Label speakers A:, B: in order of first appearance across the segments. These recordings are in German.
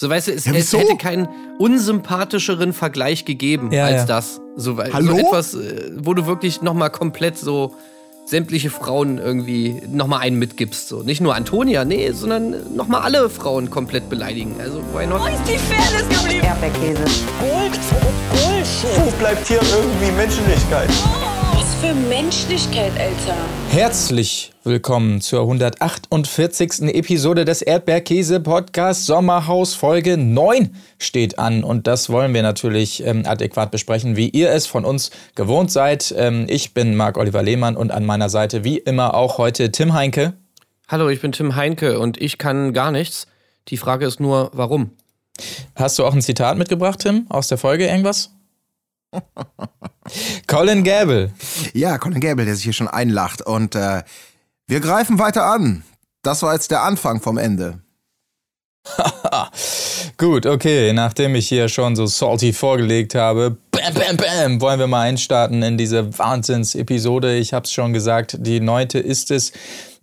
A: So weißt du, es, ja, es hätte keinen unsympathischeren Vergleich gegeben ja, als ja. das. So,
B: Hallo?
A: so etwas, äh, wo du wirklich noch mal komplett so sämtliche Frauen irgendwie noch mal einen mitgibst. So. Nicht nur Antonia, nee, sondern noch mal alle Frauen komplett beleidigen. Also, why not?
C: Wo ist die Fairness geblieben?
D: Erdbeerkäse.
C: Gold, Bullshit.
B: Wo bleibt hier irgendwie Menschlichkeit?
C: Oh für Menschlichkeit, Alter.
E: Herzlich willkommen zur 148. Episode des Erdbeerkäse-Podcasts Sommerhaus Folge 9 steht an und das wollen wir natürlich ähm, adäquat besprechen, wie ihr es von uns gewohnt seid. Ähm, ich bin Marc-Oliver Lehmann und an meiner Seite wie immer auch heute Tim Heinke.
A: Hallo, ich bin Tim Heinke und ich kann gar nichts. Die Frage ist nur, warum?
E: Hast du auch ein Zitat mitgebracht, Tim, aus der Folge irgendwas? Colin Gable.
B: Ja, Colin Gable, der sich hier schon einlacht. Und äh, wir greifen weiter an. Das war jetzt der Anfang vom Ende.
E: Gut, okay, nachdem ich hier schon so salty vorgelegt habe, bam, bam, bam, wollen wir mal einstarten in diese Wahnsinns-Episode. Ich habe es schon gesagt, die neunte ist es.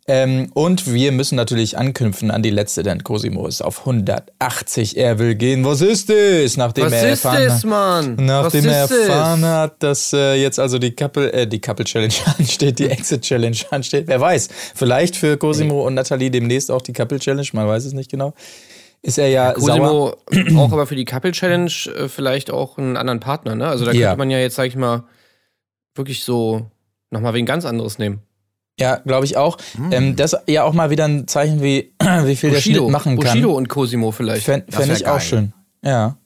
E: Ähm, und wir müssen natürlich anknüpfen an die letzte, denn Cosimo ist auf 180. Er will gehen. Was ist es? Nachdem
A: Was
E: er
A: ist
E: erfahren,
A: es, Mann?
E: Nachdem er
A: ist
E: erfahren
A: es?
E: hat, dass äh, jetzt also die Couple, äh, die Couple Challenge ansteht, die Exit Challenge ansteht. Wer weiß? Vielleicht für Cosimo und Nathalie demnächst auch die Couple Challenge. Man weiß es nicht genau. Ist er ja,
A: Cosimo
E: sauer.
A: auch aber für die Couple Challenge äh, vielleicht auch einen anderen Partner, ne? Also da
E: Ja.
A: könnte man ja jetzt, sag ich mal, wirklich so nochmal wen ganz anderes nehmen.
E: Ja, glaube ich auch. Ähm, das ist ja auch mal wieder ein Zeichen, wie, wie viel der Schnitt machen kann.
A: Bushido und Cosimo vielleicht.
E: Fände fänd ich auch
B: geil.
E: schön. Ja.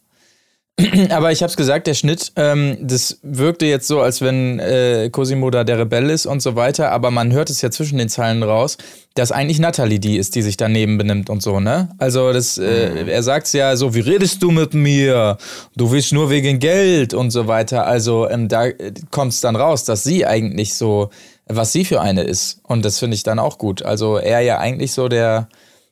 E: Aber ich habe es gesagt, der Schnitt, ähm, das wirkte jetzt so, als wenn äh, Cosimo da der Rebell ist und so weiter, aber man hört es ja zwischen den Zeilen raus, dass eigentlich Natalie die ist, die sich daneben benimmt und so, ne? Also das, äh, er sagt's ja so, wie redest du mit mir? Du willst nur wegen Geld und so weiter. Also ähm, da äh, kommt's dann raus, dass sie eigentlich so, was sie für eine ist. Und das finde ich dann auch gut. Also er ja eigentlich so der,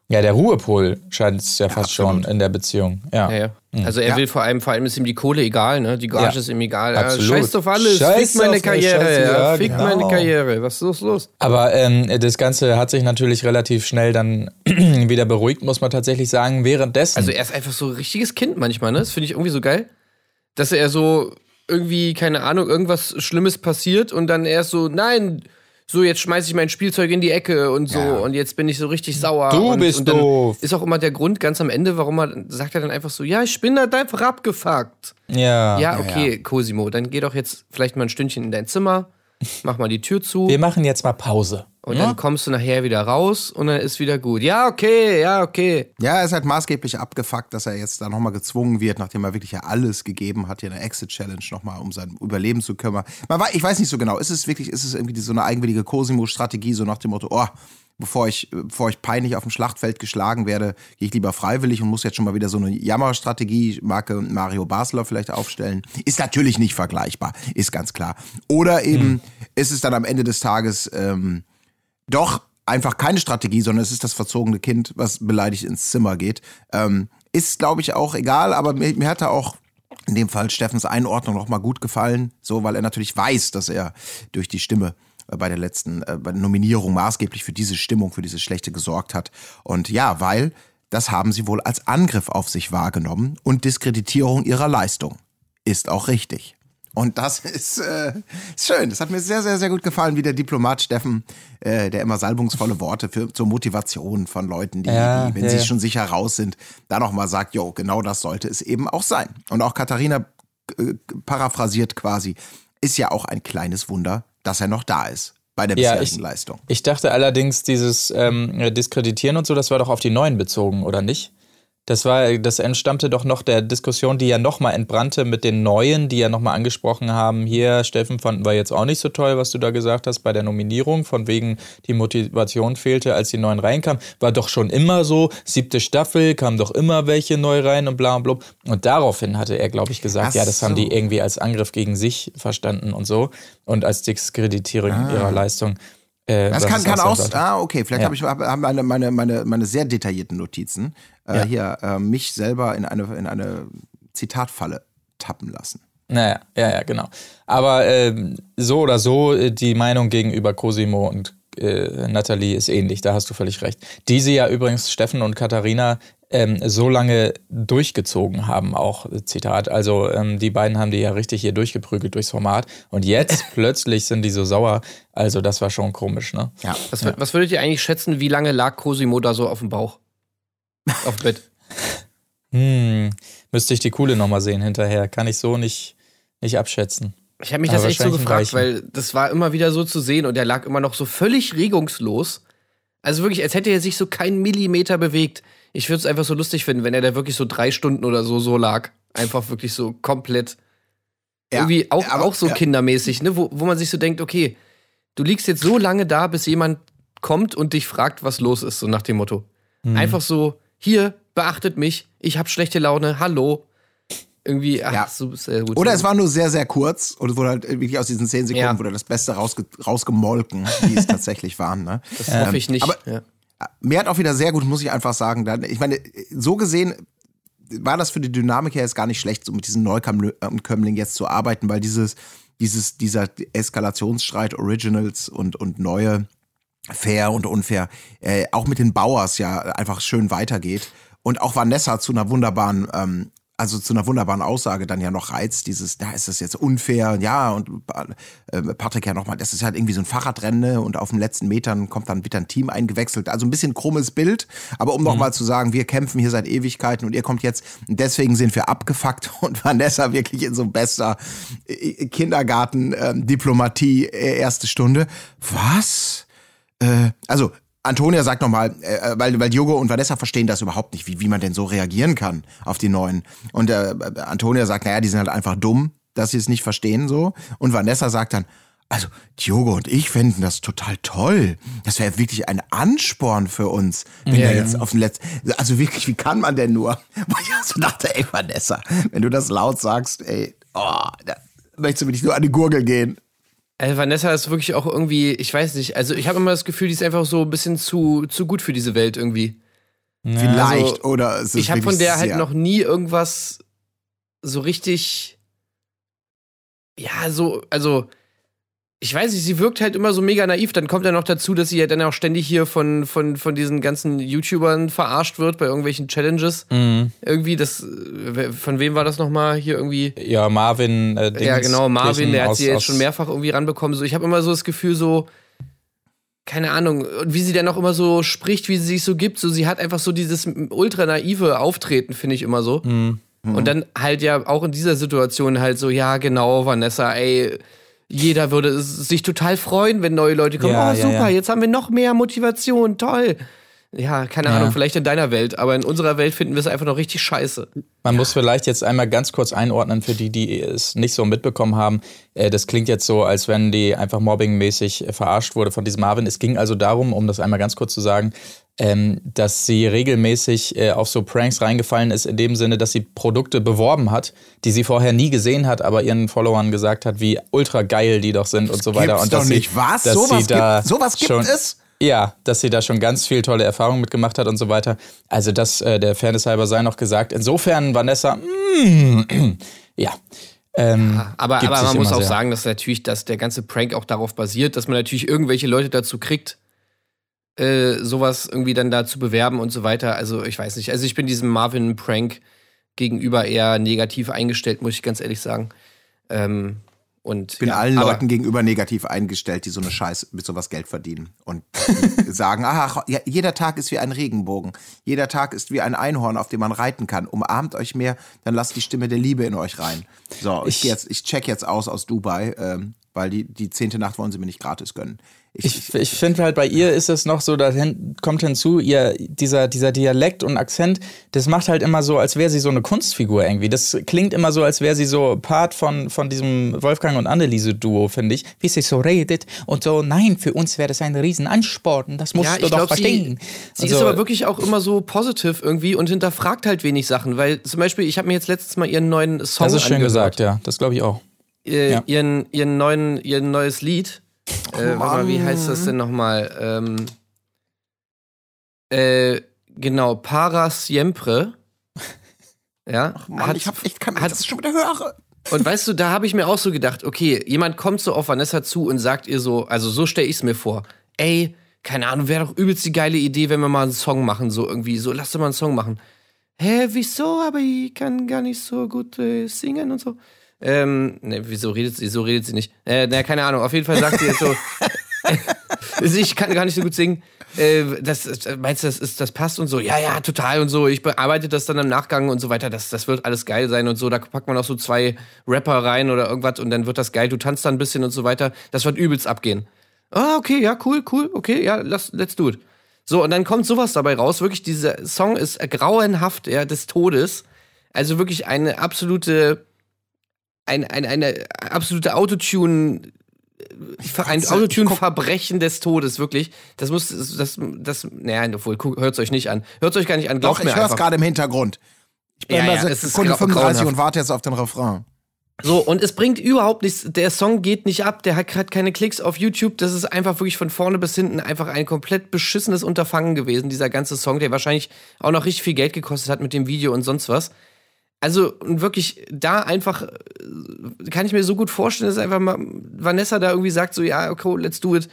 E: ja, der Ruhepol scheint es ja, fast
B: absolut.
E: schon in der Beziehung. Ja.
A: Ja, ja. Also er
B: Ja.
A: will vor allem, vor allem ist ihm die Kohle egal, ne? Die Gage
E: Ja.
A: ist ihm egal.
E: Absolut.
A: Ja, scheiß auf alles,
E: Scheiß
A: fick meine Karriere,
E: scheiße,
A: ja,
E: ja,
A: fick
E: genau.
A: meine Karriere. Was ist los, los?
E: Aber ähm, das Ganze hat sich natürlich relativ schnell dann wieder beruhigt, muss man tatsächlich sagen. Währenddessen.
A: Also er ist einfach so ein richtiges Kind manchmal, ne? Das finde ich irgendwie so geil. Dass er so irgendwie, keine Ahnung, irgendwas Schlimmes passiert und dann erst so, nein, so jetzt schmeiße ich mein Spielzeug in die Ecke und so
B: Ja.
A: und jetzt bin ich so richtig sauer.
E: Du
A: und,
E: bist
A: und
E: doof.
A: Ist auch immer der Grund ganz am Ende, warum er, sagt er dann einfach so, ja, ich bin halt einfach abgefuckt.
E: ja.
A: Ja, okay, Cosimo, dann geh doch jetzt vielleicht mal ein Stündchen in dein Zimmer, mach mal die Tür zu
E: Wir machen jetzt mal Pause.
A: Und dann kommst du nachher wieder raus und dann ist wieder gut. Ja, okay, ja, okay.
B: Ja, er ist halt maßgeblich abgefuckt, dass er jetzt da nochmal gezwungen wird, nachdem er wirklich ja alles gegeben hat, hier eine Exit-Challenge nochmal, um sein Überleben zu kümmern. Man weiß, ich weiß nicht so genau, ist es wirklich, ist es irgendwie so eine eigenwillige Cosimo-Strategie, so nach dem Motto, oh, bevor ich, bevor ich peinlich auf dem Schlachtfeld geschlagen werde, gehe ich lieber freiwillig und muss jetzt schon mal wieder so eine Jammerstrategie, Marke Mario Basler vielleicht aufstellen. Ist natürlich nicht vergleichbar, ist ganz klar. Oder eben ist es dann am Ende des Tages, ähm, doch einfach keine Strategie, sondern es ist das verzogene Kind, was beleidigt ins Zimmer geht. Ähm, ist, glaube ich, auch egal, aber mir, mir hat da auch in dem Fall Steffens Einordnung noch mal gut gefallen, so weil er natürlich weiß, dass er durch die Stimme äh, bei der letzten äh, bei der Nominierung maßgeblich für diese Stimmung, für diese schlechte gesorgt hat. Und ja, weil das haben sie wohl als Angriff auf sich wahrgenommen und Diskreditierung ihrer Leistung. Ist auch richtig. Und das ist, äh, ist schön. Das hat mir sehr, sehr, sehr gut gefallen, wie der Diplomat Steffen, äh, der immer salbungsvolle Worte für, zur Motivation von Leuten, die,
E: Ja,
B: die wenn
E: ja,
B: sie
E: ja.
B: schon sicher raus sind, da nochmal sagt, jo, genau das sollte es eben auch sein. Und auch Katharina äh, paraphrasiert quasi, ist ja auch ein kleines Wunder, dass er noch da ist bei der bisherigen
E: ich-
B: Leistung.
E: Ich dachte allerdings, dieses ähm, Diskreditieren und so, das war doch auf die Neuen bezogen, oder nicht? Das war, das entstammte doch noch der Diskussion, die ja nochmal entbrannte mit den Neuen, die ja nochmal angesprochen haben. Hier, Steffen, fanden wir jetzt auch nicht so toll, was du da gesagt hast bei der Nominierung, von wegen die Motivation fehlte, als die Neuen reinkamen. War doch schon immer so, siebte Staffel, kamen doch immer welche neu rein und bla und blub. Und daraufhin hatte er, glaube ich, gesagt,
B: Ach
E: ja, das haben
B: so.
E: die irgendwie als Angriff gegen sich verstanden und so und als Diskreditierung ihrer Leistung. Äh,
B: Das kann, kann auch. Ah, okay. Vielleicht
E: Ja.
B: habe ich hab, hab meine, meine, meine, meine sehr detaillierten Notizen äh,
E: Ja.
B: hier äh, mich selber in eine, in eine Zitatfalle tappen lassen.
E: Naja, ja, ja, genau. Aber ähm, so oder so, äh, die Meinung gegenüber Cosimo und äh, Natalie ist ähnlich, da hast du völlig recht. Die sie ja übrigens, Steffen und Katharina, ähm, so lange durchgezogen haben, auch Zitat. Also ähm, die beiden haben die ja richtig hier durchgeprügelt durchs Format und jetzt plötzlich sind die so sauer. Also das war schon komisch, ne?
B: Ja.
A: Was, was würdet ihr eigentlich schätzen, wie lange lag Cosimo da so auf dem Bauch? Auf dem Bett.
E: Hm, müsste ich die Coole nochmal sehen hinterher. Kann ich so nicht, nicht abschätzen.
A: Ich habe mich
E: Aber
A: das echt so gefragt, weil das war immer wieder so zu sehen und er lag immer noch so völlig regungslos. Also wirklich, als hätte er sich so keinen Millimeter bewegt. Ich würde es einfach so lustig finden, wenn er da wirklich so drei Stunden oder so so lag. Einfach wirklich so komplett.
B: Ja,
A: irgendwie auch,
B: aber-
A: auch so
B: ja.
A: kindermäßig, ne? wo, wo man sich so denkt, okay, du liegst jetzt so lange da, bis jemand kommt und dich fragt, was los ist, so nach dem Motto.
B: Mhm.
A: Einfach so, hier, beachtet mich, ich habe schlechte Laune, hallo. Irgendwie, ach,
B: Ja.
A: so sehr gut.
B: Oder es war nur sehr, sehr kurz und es wurde halt wirklich aus diesen zehn Sekunden
A: Ja.
B: wurde das Beste rausge rausgemolken, wie es tatsächlich waren. Ne?
A: das hoffe ich nicht.
B: aber-
A: ja.
B: Mir hat auch wieder sehr gut, muss ich einfach sagen, dann, ich meine, so gesehen war das für die Dynamik her jetzt gar nicht schlecht, so mit diesem Neukömmling jetzt zu arbeiten, weil dieses, dieses, dieser Eskalationsstreit Originals und, und neue fair und unfair, äh, auch mit den Bauers ja einfach schön weitergeht. Und auch Vanessa zu einer wunderbaren, ähm, also zu einer wunderbaren Aussage dann ja noch reizt, dieses, da ist das jetzt unfair, ja, und äh, Patrick ja nochmal, das ist halt irgendwie so ein Fahrradrennen ne, und auf den letzten Metern kommt dann wieder ein Team eingewechselt. Also ein bisschen krummes Bild, aber um nochmal zu sagen, wir kämpfen hier seit Ewigkeiten und ihr kommt jetzt, deswegen sind wir abgefuckt und Vanessa wirklich in so bester äh, Kindergarten-Diplomatie äh, erste Stunde. Was? Äh, also Antonia sagt nochmal, äh, weil, weil Diogo und Vanessa verstehen das überhaupt nicht, wie, wie man denn so reagieren kann auf die Neuen. Und äh, Antonia sagt, naja, die sind halt einfach dumm, dass sie es nicht verstehen so. Und Vanessa sagt dann, also Diogo und ich fänden das total toll. Das wäre wirklich ein Ansporn für uns, wenn
A: Ja,
B: er
A: ja.
B: jetzt auf den letzten, also wirklich, wie kann man denn nur? Wo ich auch so dachte, ey Vanessa, wenn du das laut sagst, ey, oh, da möchtest du wirklich nur an die Gurgel gehen.
A: Also Vanessa ist wirklich auch irgendwie, ich weiß nicht, also ich habe immer das Gefühl, die ist einfach so ein bisschen zu, zu gut für diese Welt irgendwie.
B: Vielleicht,
A: also,
B: oder es ist
A: Ich habe von der halt noch nie irgendwas so richtig, ja, so, also ich weiß nicht, sie wirkt halt immer so mega naiv. Dann kommt ja noch dazu, dass sie ja dann auch ständig hier von, von, von diesen ganzen YouTubern verarscht wird bei irgendwelchen Challenges.
E: Mhm.
A: Irgendwie, das, von wem war das nochmal hier irgendwie?
E: Ja, Marvin. Äh, Dings,
A: Ja, genau, Marvin, der hat
E: aus-
A: sie jetzt schon mehrfach irgendwie ranbekommen. So, ich habe immer so das Gefühl, so, keine Ahnung, und wie sie dann auch immer so spricht, wie sie sich so gibt. So, sie hat einfach so dieses ultra naive Auftreten, finde ich immer so.
E: Mhm.
A: Und dann halt ja auch in dieser Situation halt so, ja, genau, Vanessa, ey, jeder würde sich total freuen, wenn neue Leute kommen.
E: Ja,
A: oh,
E: ja,
A: super,
E: ja.
A: jetzt haben wir noch mehr Motivation, toll. Ja, keine
E: Ja.
A: Ahnung, vielleicht in deiner Welt, aber in unserer Welt finden wir es einfach noch richtig scheiße.
E: Man muss vielleicht jetzt einmal ganz kurz einordnen für die, die es nicht so mitbekommen haben. Äh, Das klingt jetzt so, als wenn die einfach mobbingmäßig äh, verarscht wurde von diesem Marvin. Es ging also darum, um das einmal ganz kurz zu sagen, ähm, dass sie regelmäßig äh, auf so Pranks reingefallen ist, in dem Sinne, dass sie Produkte beworben hat, die sie vorher nie gesehen hat, aber ihren Followern gesagt hat, wie ultra geil die doch sind und so weiter.
B: Gibt's
E: und
B: doch
E: dass
B: nicht.
E: sie,
B: Was?
E: dass
B: Sowas
E: sie da
B: gibt- sowas gibt
E: schon,
B: es?
E: Ja, dass sie da schon ganz viel tolle Erfahrungen mitgemacht hat und so weiter. Also das äh, der Fairness halber sei noch gesagt. Insofern, Vanessa, mm, ja. Ähm,
A: Aber,
E: gibt
A: aber
E: sich
A: man muss auch
E: sehr.
A: sagen, dass natürlich, dass der ganze Prank auch darauf basiert, dass man natürlich irgendwelche Leute dazu kriegt, äh, sowas irgendwie dann da zu bewerben und so weiter. Also ich weiß nicht. Also ich bin diesem Marvin-Prank gegenüber eher negativ eingestellt, muss ich ganz ehrlich sagen. Ähm, und
B: Ich bin
A: ja,
B: allen Leuten gegenüber negativ eingestellt, die so eine Scheiß mit sowas Geld verdienen und sagen, ach, jeder Tag ist wie ein Regenbogen, jeder Tag ist wie ein Einhorn, auf dem man reiten kann. Umarmt euch mehr, dann lasst die Stimme der Liebe in euch rein. So, ich,
E: Ich-
B: jetzt, ich check jetzt aus aus Dubai, ähm, weil die die zehnte Nacht wollen sie mir nicht gratis gönnen. Ich,
E: Ich, ich finde halt bei ihr ist es noch so, da hin, kommt hinzu, ihr, dieser, dieser Dialekt und Akzent, das macht halt immer so, als wäre sie so eine Kunstfigur irgendwie. Das klingt immer so, als wäre sie so Part von, von diesem Wolfgang und Anneliese-Duo, finde ich. Wie sie so redet und so, nein, für uns wäre das ein Riesenansporn, das musst
A: Ja,
E: du
A: ich
E: doch
A: glaube, sie,
E: verstehen.
A: sie
E: Also,
A: ist aber wirklich auch immer so positiv irgendwie und hinterfragt halt wenig Sachen, weil zum Beispiel, ich habe mir jetzt letztes Mal ihren neuen Song
E: Das ist schön
A: angehört.
E: gesagt, ja. Das glaube ich auch.
A: äh,
E: Ja.
A: ihren, ihren neuen, ihr neues Lied. Äh, mal, wie heißt das denn nochmal? Ähm, äh, genau, Para Siempre. Ja,
B: Mann,
A: hat-
B: ich hab echt kann
A: hat-
B: das schon wieder höre.
A: und weißt du, da habe ich mir auch so gedacht, okay, jemand kommt so auf Vanessa zu und sagt ihr so, also so stelle ich es mir vor, ey, keine Ahnung, wäre doch übelst die geile Idee, wenn wir mal einen Song machen, so irgendwie, so, lass doch mal einen Song machen. Hä, wieso? Aber ich kann gar nicht so gut äh, singen und so. Ähm, ne, wieso redet sie, so redet sie nicht. Äh, na, keine Ahnung, auf jeden Fall sagt sie jetzt so, ich kann gar nicht so gut singen. Äh, das, das- meinst du, das, ist, das passt und so? Ja, ja, total und so. Ich bearbeite das dann im Nachgang und so weiter. Das, das wird alles geil sein und so. Da packt man auch so zwei Rapper rein oder irgendwas und dann wird das geil. Du tanzt dann ein bisschen und so weiter. Das wird übelst abgehen. Ah, okay, ja, cool, cool, okay, ja, lass, let's do it. So, und dann kommt sowas dabei raus. Wirklich, dieser Song ist grauenhaft, ja, des Todes. Also wirklich eine absolute, ein, ein, eine absolute Autotune, ein Autotune-Verbrechen des Todes, wirklich. Das muss, das, das, naja, obwohl, hört euch nicht an. Hört euch gar nicht an, glaubt
B: Doch,
A: mir
B: ich höre es gerade im Hintergrund. Ich bin
A: Ja,
B: bei
A: ja, es
B: Sekunde
A: grau-
B: 35
A: grauenhaft.
B: und warte jetzt auf den Refrain.
A: So, und es bringt überhaupt nichts. Der Song geht nicht ab, der hat, hat keine Klicks auf YouTube. Das ist einfach wirklich von vorne bis hinten einfach ein komplett beschissenes Unterfangen gewesen, dieser ganze Song, der wahrscheinlich auch noch richtig viel Geld gekostet hat mit dem Video und sonst was. Also, und wirklich, da einfach, äh, kann ich mir so gut vorstellen, dass einfach mal Vanessa da irgendwie sagt, so, ja, okay, let's do it.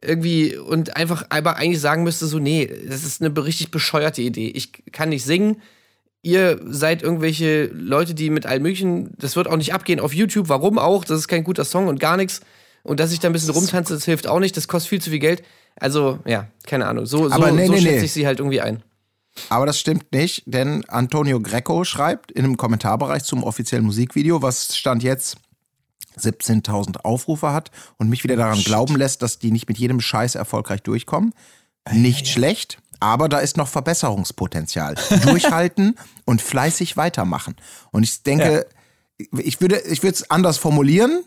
A: Irgendwie, und einfach, aber eigentlich sagen müsste, so, nee, das ist eine richtig bescheuerte Idee. Ich kann nicht singen ihr seid irgendwelche Leute, die mit allem möglichen, das wird auch nicht abgehen auf YouTube, warum auch? Das ist kein guter Song und gar nichts. Und dass ich da ein bisschen rumtanze, das hilft auch nicht, das kostet viel zu viel Geld. Also, ja, keine Ahnung. So, so,
B: nee,
A: so
B: nee,
A: schätze
B: nee.
A: ich sie halt irgendwie ein.
B: Aber das stimmt nicht, denn Antonio Greco schreibt in einem Kommentarbereich zum offiziellen Musikvideo, was Stand jetzt 17.000 Aufrufe hat und mich wieder daran glauben lässt, dass die nicht mit jedem Scheiß erfolgreich durchkommen. Nicht schlecht, aber da ist noch Verbesserungspotenzial. Durchhalten und fleißig weitermachen. Und ich denke, ich würde ich würde es anders formulieren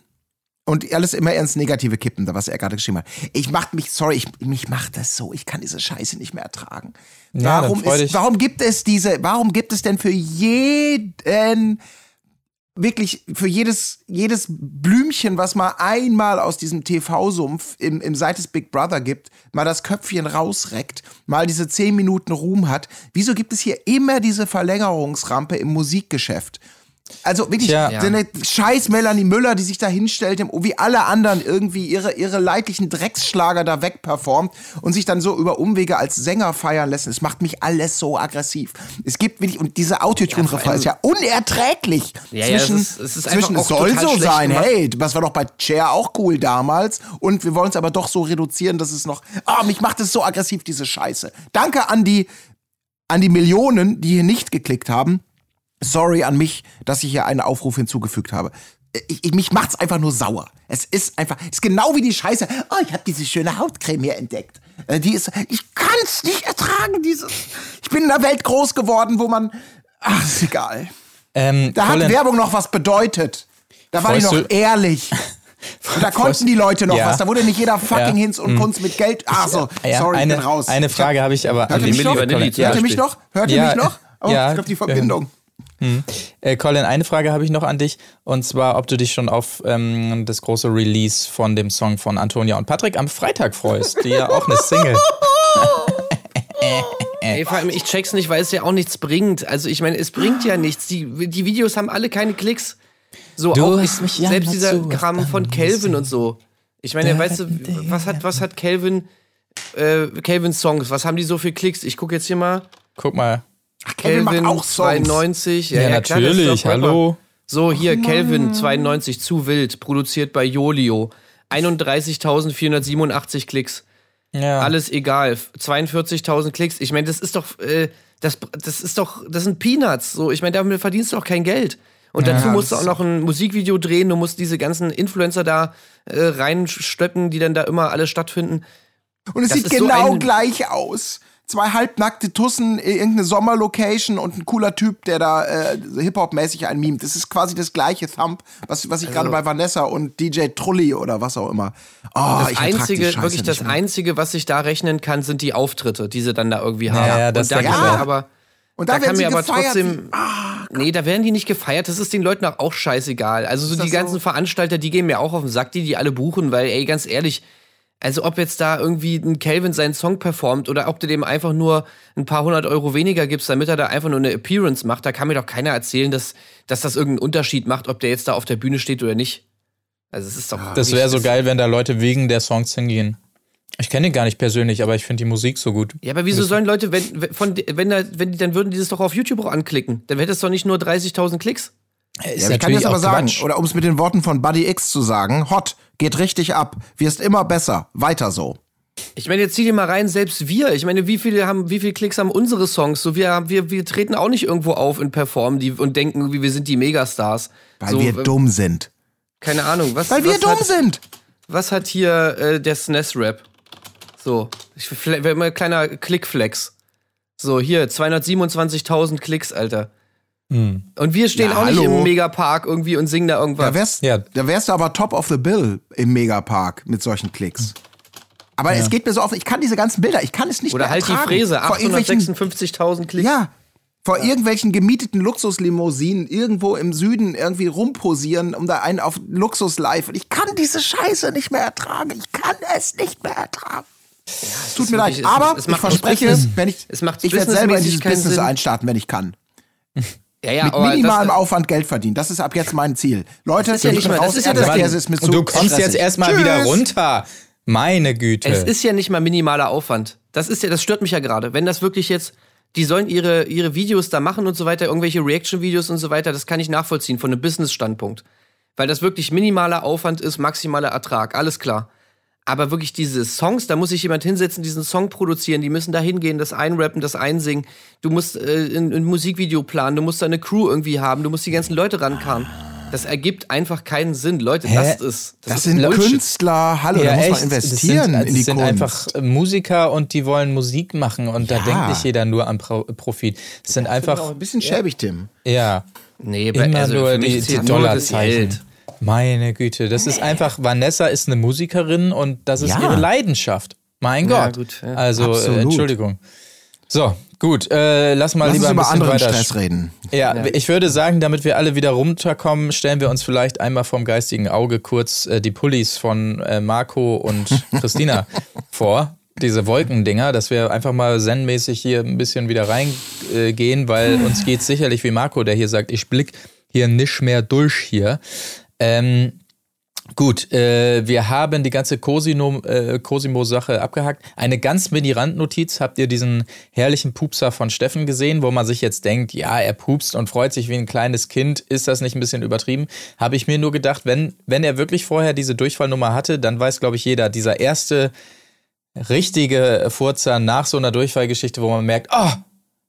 B: und alles immer ins Negative kippen, was er gerade geschrieben hat. Ich mach mich, sorry, ich, mich macht das so, ich kann diese Scheiße nicht mehr ertragen.
E: Ja,
B: warum, ist, warum gibt es diese, warum gibt es denn für jeden, wirklich für jedes, jedes Blümchen, was mal einmal aus diesem TV-Sumpf im, im Seit des Big Brother gibt, mal das Köpfchen rausreckt, mal diese 10 Minuten Ruhm hat, wieso gibt es hier immer diese Verlängerungsrampe im Musikgeschäft? Also wirklich so eine scheiß Melanie Müller, die sich da hinstellt, wie alle anderen irgendwie ihre, ihre leidlichen Drecksschlager da wegperformt und sich dann so über Umwege als Sänger feiern lässt. Es macht mich alles so aggressiv. Es gibt wirklich, und diese Autotune-Refrain ist ja unerträglich.
A: Ja, ja,
B: zwischen,
A: es ist- es ist
B: zwischen, es soll so sein,
A: gemacht.
B: hey, das war doch bei Cher auch cool damals und wir wollen es aber doch so reduzieren, dass es noch, ah, mich macht es so aggressiv, diese Scheiße. Danke an die, an die Millionen, die hier nicht geklickt haben. Sorry an mich, dass ich hier einen Aufruf hinzugefügt habe. Ich, ich, mich macht's einfach nur sauer. Es ist einfach, es ist genau wie die Scheiße. Oh, ich habe diese schöne Hautcreme hier entdeckt. Äh, Die ist, ich kann's nicht ertragen. Dieses, ich bin in einer Welt groß geworden, wo man, ach, ist egal.
E: Ähm,
B: Da hat
E: Colin,
B: Werbung noch was bedeutet. Da war die
E: Freust
B: noch
E: du-
B: ehrlich. Und da konnten die Leute noch
E: Ja.
B: was. Da wurde nicht jeder fucking
E: Ja.
B: Hinz und Kunst mit Geld. Ach so,
E: ja,
B: sorry,
E: eine,
B: ich bin raus.
E: Eine Frage habe ich aber
B: Hört
E: an
B: ihr mich noch? Hört ihr mich noch? Hört ihr
E: Ja,
B: mich noch? Oh,
E: ja,
B: ich glaube, die Verbindung.
E: Äh, Colin, eine Frage habe ich noch an dich. Und zwar, ob du dich schon auf ähm, das große Release von dem Song von Antonia und Patrick am Freitag freust. Die ja auch eine Single.
A: Ey, vor allem, ich check's nicht, weil es ja auch nichts bringt. Also, ich meine, es bringt ja nichts. Die, die Videos haben alle keine Klicks. So,
E: Du
A: auch
E: hast
A: ich,
E: mich ja
A: selbst dieser
E: zu
A: Kram von Calvin und so. Ich meine, weißt du, was hat, was hat Calvin, äh, Calvin Songs? Was haben die so für Klicks? Ich gucke jetzt hier mal.
E: Guck mal.
B: Calvin macht
A: Calvin
B: auch Songs.
A: 92. Ja,
E: Ja,
A: ja, klar,
E: natürlich.
A: Rapper.
E: Hallo.
A: So, hier, Calvin 92, zu wild, produziert bei Jolio. 31.487 Klicks.
E: Ja.
A: Alles egal. 42.000 Klicks. Ich meine, das ist doch, äh, das, das ist doch, das sind Peanuts. So, ich meine, damit verdienst du auch kein Geld. Und dazu musst du auch noch ein Musikvideo drehen. Du musst diese ganzen Influencer da äh, reinstöppen, die dann da immer alle stattfinden.
B: Und es
A: Das
B: sieht
A: so
B: genau
A: ein-
B: gleich aus. Zwei halbnackte Tussen, äh, irgendeine Sommerlocation und ein cooler Typ, der da äh, Hip-Hop-mäßig ein Meme. Das ist quasi das gleiche Thumb, was, was ich gerade bei Vanessa und DJ Trulli oder was auch immer. Oh,
A: Das
B: ich die
A: einzige,
B: Scheiße
A: wirklich das
B: nicht mehr.
A: einzige, was ich da rechnen kann, sind die Auftritte, die sie dann da irgendwie haben.
E: ja, das
A: und da kann
B: auch.
A: aber,
B: Und da,
A: da
B: werden
A: kann
B: sie
A: mir aber
B: gefeiert.
A: trotzdem.
B: ah,
A: Nee, da werden die nicht gefeiert. Das ist den Leuten auch, scheißegal. Also so die ganzen
B: so?
A: Veranstalter, die gehen mir auch auf den Sack, die die alle buchen, weil, ey, ganz ehrlich, also ob jetzt da irgendwie ein Calvin seinen Song performt oder ob du dem einfach nur ein paar hundert Euro weniger gibst, damit er da einfach nur eine Appearance macht, da kann mir doch keiner erzählen, dass, dass das irgendeinen Unterschied macht, ob der jetzt da auf der Bühne steht oder nicht. Also es ist doch.
E: Das wäre so geil, wenn da Leute wegen der Songs hingehen. Ich kenne ihn gar nicht persönlich, aber ich finde die Musik so gut.
A: Ja, aber wieso sollen Leute, wenn, wenn- von, wenn, da, wenn die, dann würden die das doch auf YouTube auch anklicken. Dann hätte es doch nicht nur 30.000 Klicks.
E: Ist
B: Ja, ich kann das aber sagen,
E: Quatsch.
B: oder um es mit den Worten von Buddy X zu sagen, hot, geht richtig ab, wirst immer besser, weiter so.
A: Ich meine, jetzt zieh dir mal rein, selbst wir. Ich meine, wie viele haben, wie viele Klicks haben unsere Songs? So, wir, wir, wir treten auch nicht irgendwo auf und performen die und denken, wir sind die Megastars.
B: Weil
A: so,
B: wir
A: äh,
B: dumm sind.
A: Keine Ahnung. Was,
B: Weil wir
A: was
B: dumm
A: hat,
B: sind.
A: Was hat hier äh, der SNES-Rap? So, ich wäre immer ein kleiner Klickflex. So, hier, 227.000 Klicks, Alter. Und wir stehen
B: Ja,
A: auch nicht
B: hallo.
A: im Megapark irgendwie und singen da irgendwas.
B: Da wärst,
E: Ja.
B: da wärst du aber top of the bill im Megapark mit solchen Klicks. Aber es geht mir so auf, ich kann diese ganzen Bilder, ich kann es nicht
A: Oder
B: mehr
A: halt die
B: ertragen.
A: Fräse,
B: Vor irgendwelchen,
A: 856.000 Klicks.
B: ja, vor irgendwelchen gemieteten Luxuslimousinen irgendwo im Süden irgendwie rumposieren, um da einen auf Luxus live. Und ich kann diese Scheiße nicht mehr ertragen. Ich kann es nicht mehr ertragen. es tut mir leid,
A: wirklich- es-
B: aber
A: es
B: ich verspreche,
A: Business-
B: wenn ich,
A: es macht
B: ich werde selber in dieses Business
A: Sinn.
B: einstarten, wenn ich kann.
A: ja, ja
B: Mit minimalem
A: das,
B: Aufwand Geld verdienen. Das ist ab jetzt mein Ziel. Leute,
A: ist ja
B: ich
A: nicht mal- das ist ja
B: das
A: das
B: ist
E: Und
B: zu
E: du kommst
B: stressig.
E: jetzt erstmal wieder runter. Meine Güte.
A: Es ist ja nicht mal minimaler Aufwand. Das ist ja, das stört mich ja gerade. Wenn das wirklich jetzt, die sollen ihre, ihre Videos da machen und so weiter, irgendwelche Reaction-Videos und so weiter, das kann ich nachvollziehen von einem Business-Standpunkt. Weil das wirklich minimaler Aufwand ist, maximaler Ertrag, alles klar. Aber wirklich diese Songs, da muss sich jemand hinsetzen, diesen Song produzieren, die müssen da hingehen, das einrappen, das einsingen. Du musst äh, ein, ein Musikvideo planen, du musst da eine Crew irgendwie haben, du musst die ganzen Leute rankarren. Das ergibt einfach keinen Sinn. Leute,
E: Hä?
A: lasst es.
B: Das
A: ist
B: sind
A: Bullshit.
B: Künstler, hallo, da muss man investieren
E: das sind,
B: in die
E: das sind
B: Kunst.
E: einfach äh, Musiker und die wollen Musik machen und da
B: Ja.
E: denkt nicht jeder nur an Pro Profit. Es sind
B: Auch
E: einfach,
B: ein bisschen schäbig, Tim.
E: ja,
A: Nee, bei-
E: immer
A: also
E: nur
A: für mich
E: die, die
A: das
E: Dollarzeichen. Meine Güte, das ist einfach, Vanessa ist eine Musikerin und das ist
B: Ja.
E: ihre Leidenschaft. Mein
A: Ja,
E: Gott.
A: gut, ja.
E: Also, äh,
B: Absolut.
E: Entschuldigung. So, gut, äh, lass mal
B: Lass
E: lieber
B: uns
E: ein
B: über
E: bisschen
B: anderen
E: weiter
B: Stress reden.
E: Ja, ich würde sagen, damit wir alle wieder runterkommen, stellen wir uns vielleicht einmal vom geistigen Auge kurz äh, die Pullis von äh, Marco und Christina vor. Diese Wolkendinger, dass wir einfach mal zen-mäßig hier ein bisschen wieder reingehen, äh, weil uns geht sicherlich wie Marco, der hier sagt, ich blick hier nicht mehr durch hier. Ähm, Gut, äh, wir haben die ganze äh, Cosimo-Sache abgehakt. Eine ganz mini-Randnotiz. Habt ihr diesen herrlichen Pupser von Steffen gesehen, wo man sich jetzt denkt, ja, er pupst und freut sich wie ein kleines Kind. Ist das nicht ein bisschen übertrieben? Habe ich mir nur gedacht, wenn, wenn er wirklich vorher diese Durchfallnummer hatte, dann weiß, glaube ich, jeder, dieser erste richtige Furzer nach so einer Durchfallgeschichte, wo man merkt, oh,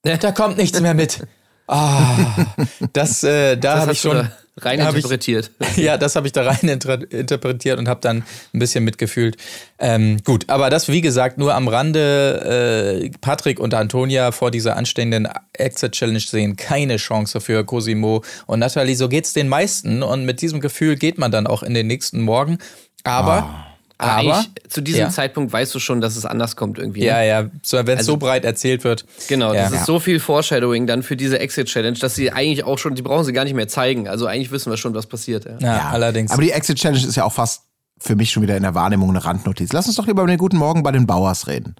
E: da kommt nichts mehr mit. Ah, das, äh, da habe ich schon
A: da rein
E: hab ich-
A: interpretiert.
E: ja, das habe ich da rein inter interpretiert und habe dann ein bisschen mitgefühlt. Ähm, gut, aber das, wie gesagt, nur am Rande. Äh, Patrick und Antonia vor dieser anstehenden Exit-Challenge sehen keine Chance für Cosimo und Nathalie. So geht's den meisten und mit diesem Gefühl geht man dann auch in den nächsten Morgen. Aber,
A: Aber
E: aber,
A: zu diesem
E: ja.
A: Zeitpunkt weißt du schon, dass es anders kommt irgendwie. ne?
E: ja, ja, so, wenn es
A: Also-
E: so breit erzählt wird.
A: Genau,
E: ja.
A: das ist so viel Foreshadowing dann für diese Exit-Challenge, dass sie eigentlich auch schon, die brauchen sie gar nicht mehr zeigen. Also eigentlich wissen wir schon, was passiert. Ja.
E: Ja, allerdings.
B: Aber die Exit Challenge ist ja auch fast für mich schon wieder in der Wahrnehmung eine Randnotiz. Lass uns doch lieber über den guten Morgen bei den Bauers reden.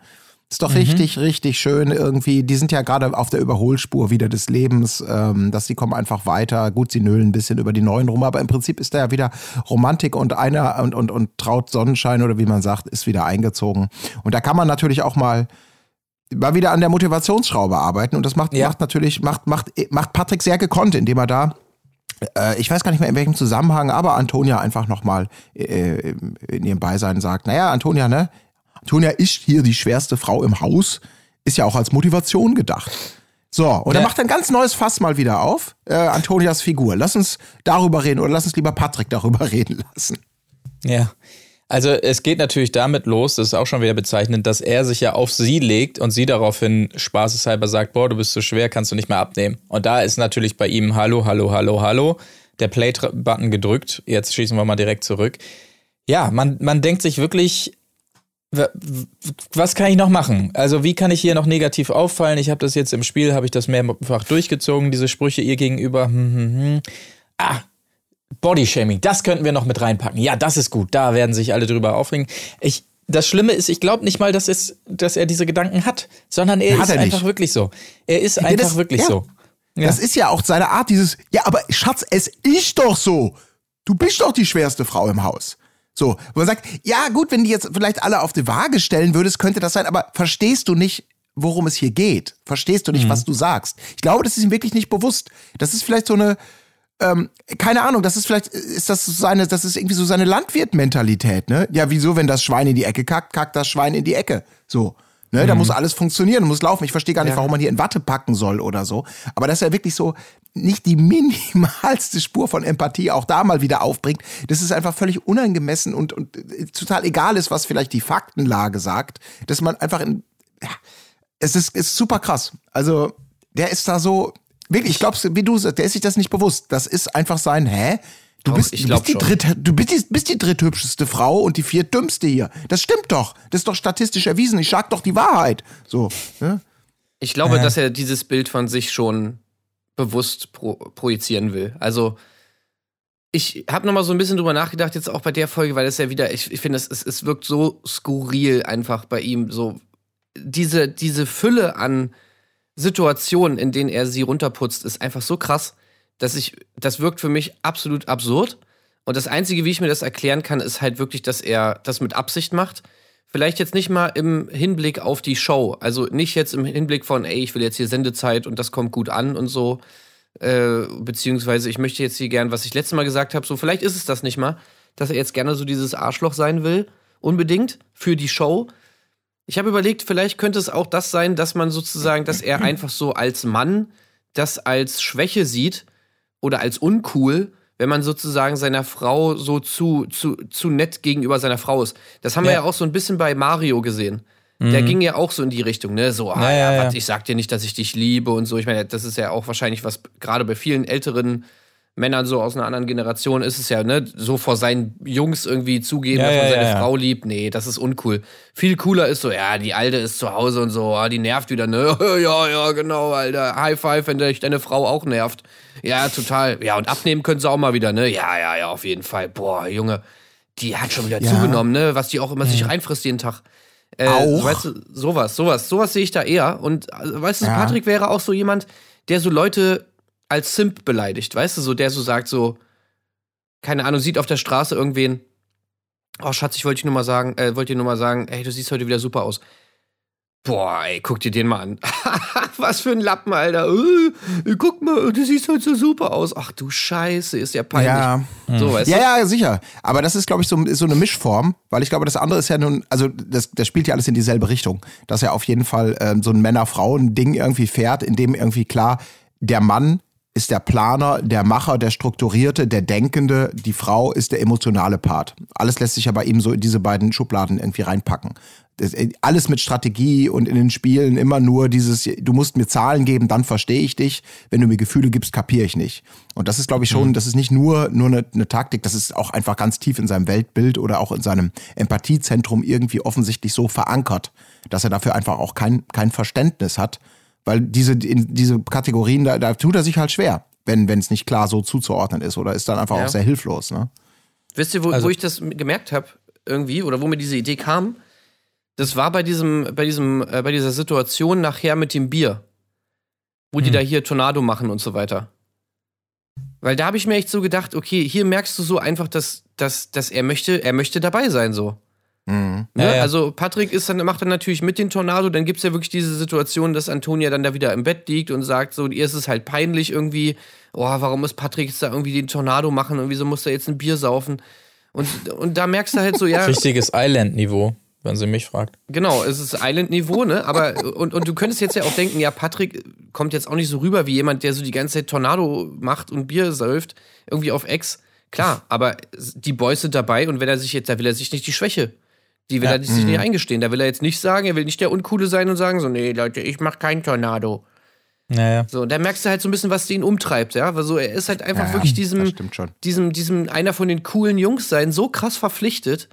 B: Ist
E: Mhm.
B: doch richtig, richtig schön irgendwie. Die sind ja gerade auf der Überholspur wieder des Lebens, ähm, dass sie kommen einfach weiter. Gut, sie nölen ein bisschen über die Neuen rum, aber im Prinzip ist da ja wieder Romantik und einer und, und, und traut Sonnenschein oder wie man sagt, ist wieder eingezogen. Und da kann man natürlich auch mal mal wieder an der Motivationsschraube arbeiten und das macht,
E: Ja.
B: macht natürlich, macht, macht, macht Patrick sehr gekonnt, indem er da äh, ich weiß gar nicht mehr in welchem Zusammenhang, aber Antonia einfach nochmal äh, in ihrem Beisein sagt, naja, Antonia, ne? Antonia ist hier die schwerste Frau im Haus, ist ja auch als Motivation gedacht. So, und
E: Ja.
B: er macht ein ganz neues Fass mal wieder auf, äh, Antonias Figur. Lass uns darüber reden oder lass uns lieber Patrick darüber reden lassen.
E: Ja. Also es geht natürlich damit los, das ist auch schon wieder bezeichnend, dass er sich ja auf sie legt und sie daraufhin spaßeshalber sagt, boah, du bist so schwer, kannst du nicht mehr abnehmen. Und da ist natürlich bei ihm Hallo, Hallo, Hallo, Hallo, der Play-Button gedrückt. Jetzt schießen wir mal direkt zurück. Ja, man, man denkt sich wirklich, was kann ich noch machen? Also wie kann ich hier noch negativ auffallen? Ich habe das jetzt im Spiel, habe ich das mehrfach durchgezogen, diese Sprüche ihr gegenüber. Hm, hm, hm. Ah, Bodyshaming, das könnten wir noch mit reinpacken. Ja, das ist gut. Da werden sich alle drüber aufregen. Ich, das Schlimme ist, ich glaube nicht mal, dass, es, dass er diese Gedanken hat, sondern er
B: Hat
E: ist
B: er
E: einfach wirklich so. Er ist einfach
B: das-
E: wirklich
B: ja.
E: so. Ja.
B: Das ist ja auch seine Art, dieses, ja, aber Schatz, es ist doch so. Du bist doch die schwerste Frau im Haus. So, wo man sagt, ja gut, wenn die jetzt vielleicht alle auf die Waage stellen würdest, könnte das sein, aber verstehst du nicht, worum es hier geht? Verstehst du nicht, was du sagst? Ich glaube, das ist ihm wirklich nicht bewusst. Das ist vielleicht so eine, ähm, keine Ahnung, das ist vielleicht, ist das seine, das ist irgendwie so seine Landwirt-Mentalität, ne? Ja, wieso, wenn das Schwein in die Ecke kackt, kackt das Schwein in die Ecke. So. Ne, Da muss alles funktionieren, muss laufen. Ich verstehe gar nicht,
A: Ja.
B: warum man hier in Watte packen soll oder so. Aber dass er wirklich so nicht die minimalste Spur von Empathie auch da mal wieder aufbringt, das ist einfach völlig unangemessen und, und äh, total egal ist, was vielleicht die Faktenlage sagt, dass man einfach in, ja, es ist, ist super krass. Also, der ist da so, wirklich, ich glaube, wie du sagst, der ist sich das nicht bewusst. Das ist einfach sein, hä? Du
A: Doch,
B: bist,
A: ich
B: du
A: glaub
B: bist, die, dritt, du bist, die, bist die dritthübscheste Frau und die viertdümmste hier. Das stimmt doch. Das ist doch statistisch erwiesen. Ich sag doch die Wahrheit. So. Ne?
A: Ich glaube,
E: Ja.
A: dass er dieses Bild von sich schon bewusst pro projizieren will. Also ich habe noch mal so ein bisschen drüber nachgedacht jetzt auch bei der Folge, weil es ja wieder, ich, ich finde, es, es, es wirkt so skurril einfach bei ihm so diese diese Fülle an Situationen, in denen er sie runterputzt, ist einfach so krass, dass ich das wirkt für mich absolut absurd. Und das einzige, wie ich mir das erklären kann, ist halt wirklich, dass er das mit Absicht macht. Vielleicht jetzt nicht mal im Hinblick auf die Show. Also nicht jetzt im Hinblick von, ey, ich will jetzt hier Sendezeit und das kommt gut an und so. Äh, beziehungsweise ich möchte jetzt hier gern, was ich letztes Mal gesagt habe, so vielleicht ist es das nicht mal, dass er jetzt gerne so dieses Arschloch sein will. Unbedingt für die Show. Ich habe überlegt, vielleicht könnte es auch das sein, dass man sozusagen, dass er einfach so als Mann das als Schwäche sieht oder als uncool, wenn man sozusagen seiner Frau so zu, zu, zu nett gegenüber seiner Frau ist. Das haben wir
E: Ja.
A: ja auch so ein bisschen bei Mario gesehen. Der ging ja auch so in die Richtung, ne? So, ah,
E: Ja,
A: ja,
E: ja, ja.
A: ich sag dir nicht, dass ich dich liebe und so. Ich meine, das ist ja auch wahrscheinlich was, gerade bei vielen älteren Männern so aus einer anderen Generation ist es ja, ne? So vor seinen Jungs irgendwie zugeben,
E: Ja,
A: dass man
E: ja,
A: seine
E: ja, ja.
A: Frau liebt. Nee, das ist uncool. Viel cooler ist so, ja, die Alte ist zu Hause und so, ah, die nervt wieder, ne? Ja, ja, genau, Alter. High five, wenn dich deine Frau auch nervt. Ja, total. Ja, und abnehmen können sie auch mal wieder, ne? Ja, ja, ja, auf jeden Fall. Boah, Junge, die hat schon wieder
B: Ja.
A: zugenommen, ne? Was die auch immer sich reinfrisst jeden Tag. Äh,
B: Auch?
A: Weißt du, sowas, sowas, sowas sehe ich da eher. Und also, weißt du,
B: Ja.
A: Patrick wäre auch so jemand, der so Leute als Simp beleidigt, weißt du, so der so sagt, so, keine Ahnung, sieht auf der Straße irgendwen, oh Schatz, ich wollte dir nur mal sagen, äh, wollte dir nur mal sagen, ey, du siehst heute wieder super aus. Boah, ey, guck dir den mal an. Was für ein Lappen, Alter. Äh, guck mal, du siehst heute so super aus. Ach du Scheiße, ist ja peinlich.
B: Ja.
A: So, weißt
B: Ja,
A: du?
B: ja, sicher. Aber das ist, glaube ich, so, so eine Mischform, weil ich glaube, das andere ist ja nun, also das, das spielt ja alles in dieselbe Richtung. Dass er auf jeden Fall ähm, so ein Männer-Frauen-Ding irgendwie fährt, in dem irgendwie klar, der Mann ist der Planer, der Macher, der Strukturierte, der Denkende, die Frau ist der emotionale Part. Alles lässt sich ja bei ihm so in diese beiden Schubladen irgendwie reinpacken. Das, äh, alles mit Strategie und in den Spielen immer nur dieses, du musst mir Zahlen geben, dann verstehe ich dich. Wenn du mir Gefühle gibst, kapiere ich nicht. Und das ist, glaube ich, schon, das ist nicht nur, nur eine, eine Taktik, das ist auch einfach ganz tief in seinem Weltbild oder auch in seinem Empathiezentrum irgendwie offensichtlich so verankert, dass er dafür einfach auch kein, kein Verständnis hat. Weil diese, in diese Kategorien, da, da tut er sich halt schwer, wenn es nicht klar so zuzuordnen ist oder ist dann einfach
A: Ja.
B: auch sehr hilflos. Ne?
A: Wisst ihr, wo,
E: Also-
A: wo ich das gemerkt habe, irgendwie, oder wo mir diese Idee kam? Das war bei diesem, bei diesem, äh, bei dieser Situation nachher mit dem Bier. Wo die
E: Hm.
A: da hier Tornado machen und so weiter. Weil da habe ich mir echt so gedacht, okay, hier merkst du so einfach, dass, dass, dass er möchte, er möchte dabei sein, so.
B: Mhm.
A: Ne?
E: Ja, ja.
A: Also Patrick ist dann, macht dann natürlich mit den Tornado, dann gibt's ja wirklich diese Situation, dass Antonia dann da wieder im Bett liegt und sagt, so, ihr ist es halt peinlich irgendwie, oh, warum muss Patrick jetzt da irgendwie den Tornado machen und wieso muss er jetzt ein Bier saufen? Und, und da merkst du halt so, ja,
E: Richtiges Island-Niveau, wenn sie mich fragt.
A: genau, es ist Island-Niveau, ne? Aber, und, und du könntest jetzt ja auch denken, ja, Patrick kommt jetzt auch nicht so rüber wie jemand, der so die ganze Zeit Tornado macht und Bier säuft, irgendwie auf Ex. Klar, aber die Boys sind dabei und wenn er sich jetzt, da will er sich nicht die Schwäche. Die will
E: Ja.
A: er sich nicht eingestehen. Da will er jetzt nicht sagen, er will nicht der Uncoole sein und sagen, so, nee, Leute, ich mach keinen Tornado.
E: Naja.
A: So, da merkst du halt so ein bisschen, was ihn umtreibt, ja. Weil so, er ist halt einfach
B: Ja,
A: wirklich diesem, diesem, diesem einer von den coolen Jungs sein, so krass verpflichtet,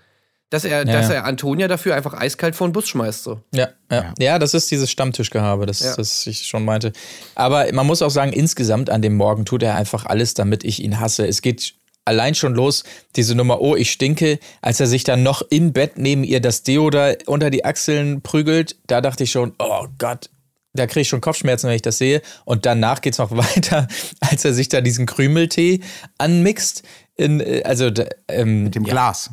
A: dass er,
E: Ja,
A: dass
E: ja.
A: er Antonia dafür einfach eiskalt vor den Bus schmeißt. So.
E: Ja, ja. ja, das ist dieses Stammtischgehabe, das,
A: Ja.
E: das ich schon meinte. Aber man muss auch sagen, insgesamt an dem Morgen tut er einfach alles, damit ich ihn hasse. Es geht allein schon los, diese Nummer, oh, ich stinke, als er sich dann noch im Bett neben ihr das Deo da unter die Achseln prügelt, da dachte ich schon, oh Gott, da kriege ich schon Kopfschmerzen, wenn ich das sehe. Und danach geht's noch weiter, als er sich da diesen Krümeltee anmixt. In, äh, also, ähm,
B: Mit dem
E: ja,
B: Glas.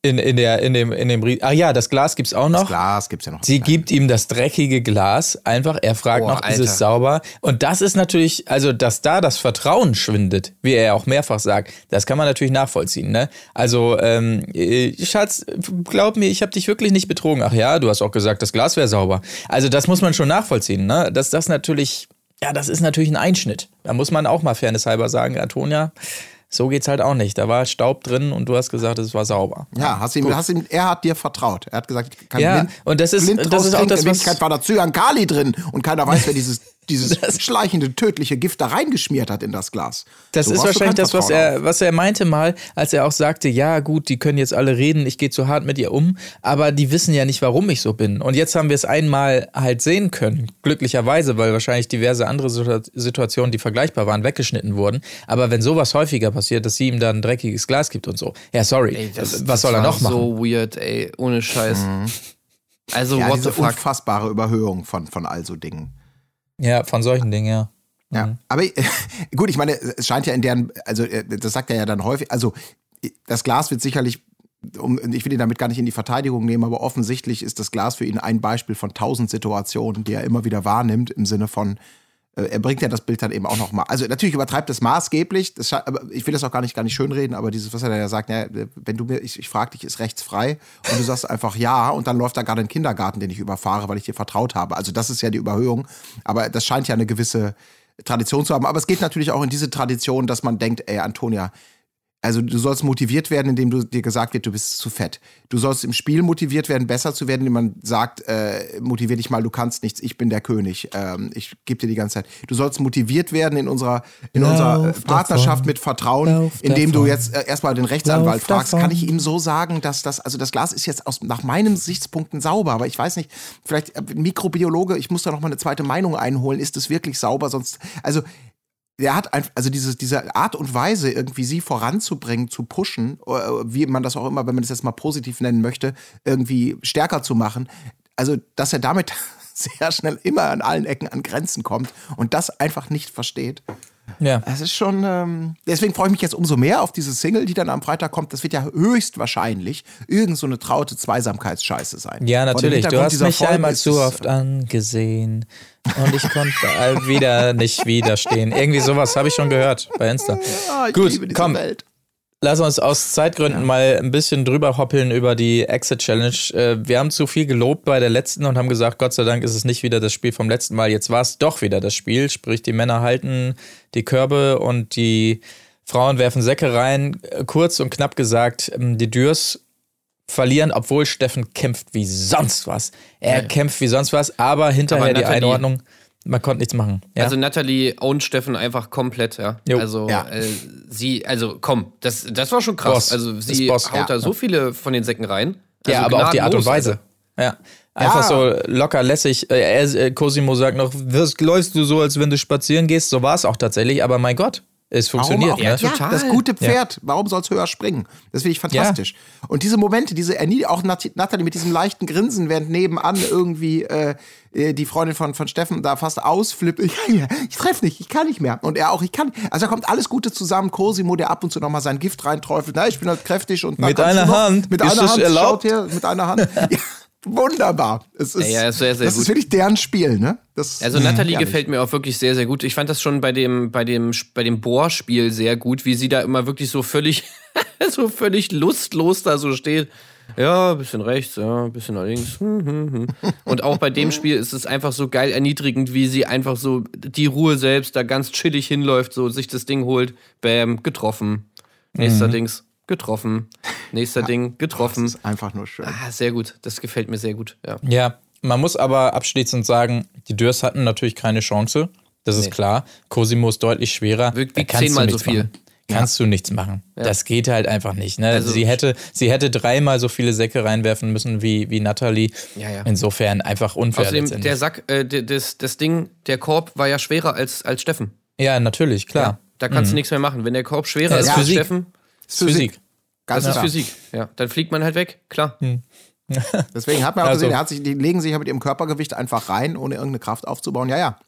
E: In, in, der, in dem, in dem, Rie- ah ja, das Glas gibt's auch noch.
B: Das Glas gibt's ja noch.
E: Sie gibt ihm das dreckige Glas einfach. Er fragt
A: Boah,
E: noch, ist es
A: Alter.
E: sauber? Und das ist natürlich, also, dass da das Vertrauen schwindet, wie er ja auch mehrfach sagt, das kann man natürlich nachvollziehen. Ne? Also, ähm, äh, Schatz, glaub mir, ich habe dich wirklich nicht betrogen. Ach ja, du hast auch gesagt, das Glas wäre sauber. Also, das muss man schon nachvollziehen. Ne? Dass das natürlich, ja, das ist natürlich ein Einschnitt. Da muss man auch mal fairnesshalber sagen, Antonia, so geht's halt auch nicht. Da war Staub drin und du hast gesagt, es war sauber.
B: Ja, hast ihm, hast ihm, er hat dir vertraut. Er hat gesagt, ich kann
E: Ja,
B: blind,
E: und das ist-
B: blind
E: das ist auch das,
B: In
E: was-
B: war da Zyankali drin und keiner weiß, wer dieses, dieses schleichende, tödliche Gift da reingeschmiert hat in das Glas.
E: Das
B: So
E: ist wahrscheinlich das, was er, was er meinte mal, als er auch sagte, ja gut, die können jetzt alle reden, ich gehe zu hart mit ihr um, aber die wissen ja nicht, warum ich so bin. Und jetzt haben wir es einmal halt sehen können, glücklicherweise, weil wahrscheinlich diverse andere Situ- Situationen, die vergleichbar waren, weggeschnitten wurden. Aber wenn sowas häufiger passiert, dass sie ihm dann ein dreckiges Glas gibt und so, ja sorry,
A: Ey, das-
E: was soll
A: das
E: er
A: war
E: noch machen?
A: So weird, ey, ohne Scheiß. Also,
B: Ja,
A: what
B: diese
A: the fuck?
B: unfassbare Überhöhung von, von all so Dingen.
E: Ja, von solchen Dingen, ja.
B: Ja, aber äh, gut, ich meine, es scheint ja in deren, also äh, das sagt er ja dann häufig, also das Glas wird sicherlich, um, ich will ihn damit gar nicht in die Verteidigung nehmen, aber offensichtlich ist das Glas für ihn ein Beispiel von tausend Situationen, die er immer wieder wahrnimmt, im Sinne von, er bringt ja das Bild dann eben auch noch mal. Also natürlich übertreibt es maßgeblich, das, ich will das auch gar nicht, gar nicht schönreden, aber dieses, was er da sagt, ja, wenn du mir, ich, ich frage dich, ist rechts frei und du sagst einfach ja und dann läuft da gerade ein Kindergarten, den ich überfahre, weil ich dir vertraut habe. Also das ist ja die Überhöhung, aber das scheint ja eine gewisse Tradition zu haben. Aber es geht natürlich auch in diese Tradition, dass man denkt, ey, Antonia, also du sollst motiviert werden, indem du dir gesagt wird, du bist zu fett. Du sollst im Spiel motiviert werden, besser zu werden, indem man sagt, äh, motivier dich mal, du kannst nichts, ich bin der König. Ähm, ich gebe dir die ganze Zeit. Du sollst motiviert werden in unserer, in
E: Lauf
B: unserer Partnerschaft
E: davon.
B: mit Vertrauen,
E: Lauf
B: indem du
E: davon.
B: jetzt äh, erstmal den Rechtsanwalt
E: Lauf
B: fragst.
E: davon.
B: Kann ich ihm so sagen, dass das, also das Glas ist jetzt aus, nach meinen Sichtspunkten sauber, aber ich weiß nicht, vielleicht äh, Mikrobiologe, ich muss da noch mal eine zweite Meinung einholen, ist es wirklich sauber? Sonst, also der hat einfach, also diese, diese Art und Weise, irgendwie sie voranzubringen, zu pushen, äh, wie man das auch immer, wenn man das jetzt mal positiv nennen möchte, irgendwie stärker zu machen. Also, dass er damit sehr schnell immer an allen Ecken an Grenzen kommt und das einfach nicht versteht.
E: Ja.
B: Das ist schon, ähm, deswegen freue ich mich jetzt umso mehr auf diese Single, die dann am Freitag kommt. Das wird ja höchstwahrscheinlich irgend so eine traute Zweisamkeitsscheiße sein.
E: Ja, natürlich. Du hast mich
B: Folge
E: einmal zu
B: es,
E: oft angesehen und ich konnte wieder nicht widerstehen. Irgendwie sowas habe ich schon gehört bei Insta.
B: Ich
E: Gut, komm.
B: Welt.
E: Lass uns aus Zeitgründen mal ein bisschen drüber hoppeln über die Exit Challenge. Äh, Wir haben zu viel gelobt bei der letzten und haben gesagt, Gott sei Dank ist es nicht wieder das Spiel vom letzten Mal. Jetzt war es doch wieder das Spiel. Sprich, die Männer halten die Körbe und die Frauen werfen Säcke rein. Kurz und knapp gesagt, ähm, die Dürs verlieren, obwohl Steffen kämpft wie sonst was. Er kämpft wie sonst was, aber hinterher
A: Aber
E: die Einordnung, man konnte nichts machen. Ja?
A: Also Natalie ownt Steffen einfach komplett, ja.
E: Jo.
A: Also
B: Ja.
A: äh, sie, also komm, das, das war schon krass.
E: Boss.
A: Also sie
E: Boss.
A: haut
E: Ja.
A: da so viele von den Säcken rein.
E: Ja,
A: Also
E: aber auch die Art und Weise. Ja. Einfach
B: Ja.
E: so locker lässig. Äh, äh, Cosimo sagt noch, wirst, läufst du so, als wenn du spazieren gehst. So war es auch tatsächlich, aber mein Gott, es funktioniert.
B: Warum auch?
E: Ne?
A: Ja, total.
B: Das gute Pferd, warum soll es höher springen? Das finde ich fantastisch. Und diese Momente, diese Ernie- auch Nat- Natalie mit diesem leichten Grinsen, während nebenan irgendwie äh, äh, die Freundin von, von Steffen da fast ausflippt. Ich, ich treffe nicht, ich kann nicht mehr. Und er auch, ich kann. Also da kommt alles Gute zusammen. Cosimo, der ab und zu nochmal sein Gift reinträufelt. Na, ich bin halt kräftig und
E: Mit einer
B: noch?
E: Hand?
B: Mit
E: Ist
B: einer Hand.
E: erlaubt?
B: Schaut her, mit einer Hand. ja, wunderbar. Es ist,
A: Ja, ja, sehr, sehr
B: das
A: gut.
B: ist wirklich deren Spiel, ne? Das,
A: Also Natalie
B: herrlich.
A: gefällt mir auch wirklich sehr, sehr gut. Ich fand das schon bei dem, bei dem, bei dem Bohrspiel sehr gut, wie sie da immer wirklich so völlig, so völlig lustlos da so steht. Ja, bisschen rechts, ja, bisschen links. Hm, hm, hm. Und auch bei dem Spiel ist es einfach so geil erniedrigend, wie sie einfach so die Ruhe selbst da ganz chillig hinläuft, so sich das Ding holt, bam, getroffen. Nächster Dings, getroffen. Nächster Ding, getroffen.
B: Das ist einfach nur schön.
A: Ah, sehr gut. Das gefällt mir sehr gut. Ja.
E: Ja, man muss aber abschließend sagen, die Dürs hatten natürlich keine Chance. Das ist
A: Nee.
E: klar. Cosimo ist deutlich schwerer. Du
A: zehnmal so
E: nichts
A: viel.
E: Machen. Kannst du nichts machen. Das geht halt einfach nicht. Ne?
A: Also-
E: sie, hätte, sie hätte dreimal so viele Säcke reinwerfen müssen wie, wie Natalie.
A: Ja, ja.
E: Insofern einfach unfair.
A: Außerdem, der Sack, äh, das, das Ding, der Korb war ja schwerer als, als Steffen.
E: ja, natürlich, klar.
A: Da kannst du nichts mehr machen. Wenn der Korb schwerer
E: Ja,
A: ist als. Steffen,
E: ist Physik.
B: Ganz
A: das ist
B: klar.
A: Physik. Ja, dann fliegt man halt weg, klar.
B: Deswegen hat man auch
E: Also-
B: gesehen, er hat sich, die legen sich ja mit ihrem Körpergewicht einfach rein, ohne irgendeine Kraft aufzubauen. Ja, ja.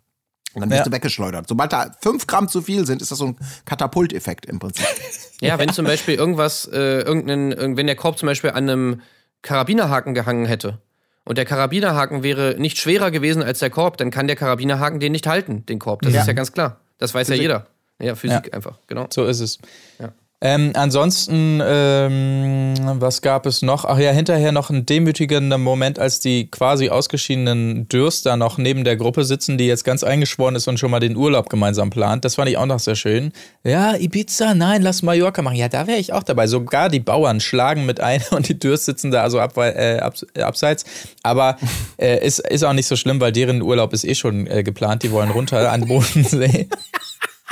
B: Und dann wirst
E: Ja.
B: du weggeschleudert. Sobald da fünf Gramm zu viel sind, ist das so ein Katapulteffekt im Prinzip.
A: Ja, wenn zum Beispiel irgendwas, äh, irgendein, irgend- wenn der Korb zum Beispiel an einem Karabinerhaken gehangen hätte und der Karabinerhaken wäre nicht schwerer gewesen als der Korb, dann kann der Karabinerhaken den nicht halten, den Korb. Das
B: Ja.
A: ist ja ganz klar. Das weiß ja jeder. Ja, Physik einfach, genau.
E: So ist es.
A: Ja.
E: Ähm, ansonsten, ähm, was gab es noch? Ach ja, hinterher noch ein demütigender Moment, als die quasi ausgeschiedenen Dürster noch neben der Gruppe sitzen, die jetzt ganz eingeschworen ist und schon mal den Urlaub gemeinsam plant. Das fand ich auch noch sehr schön. Ja, Ibiza, nein, lass Mallorca machen. Ja, da wäre ich auch dabei. Sogar die Bauern schlagen mit ein und die Dürst sitzen da also ab, äh, abs äh, abseits. Aber äh, ist, ist auch nicht so schlimm, weil deren Urlaub ist eh schon äh, geplant. Die wollen runter an den Bodensee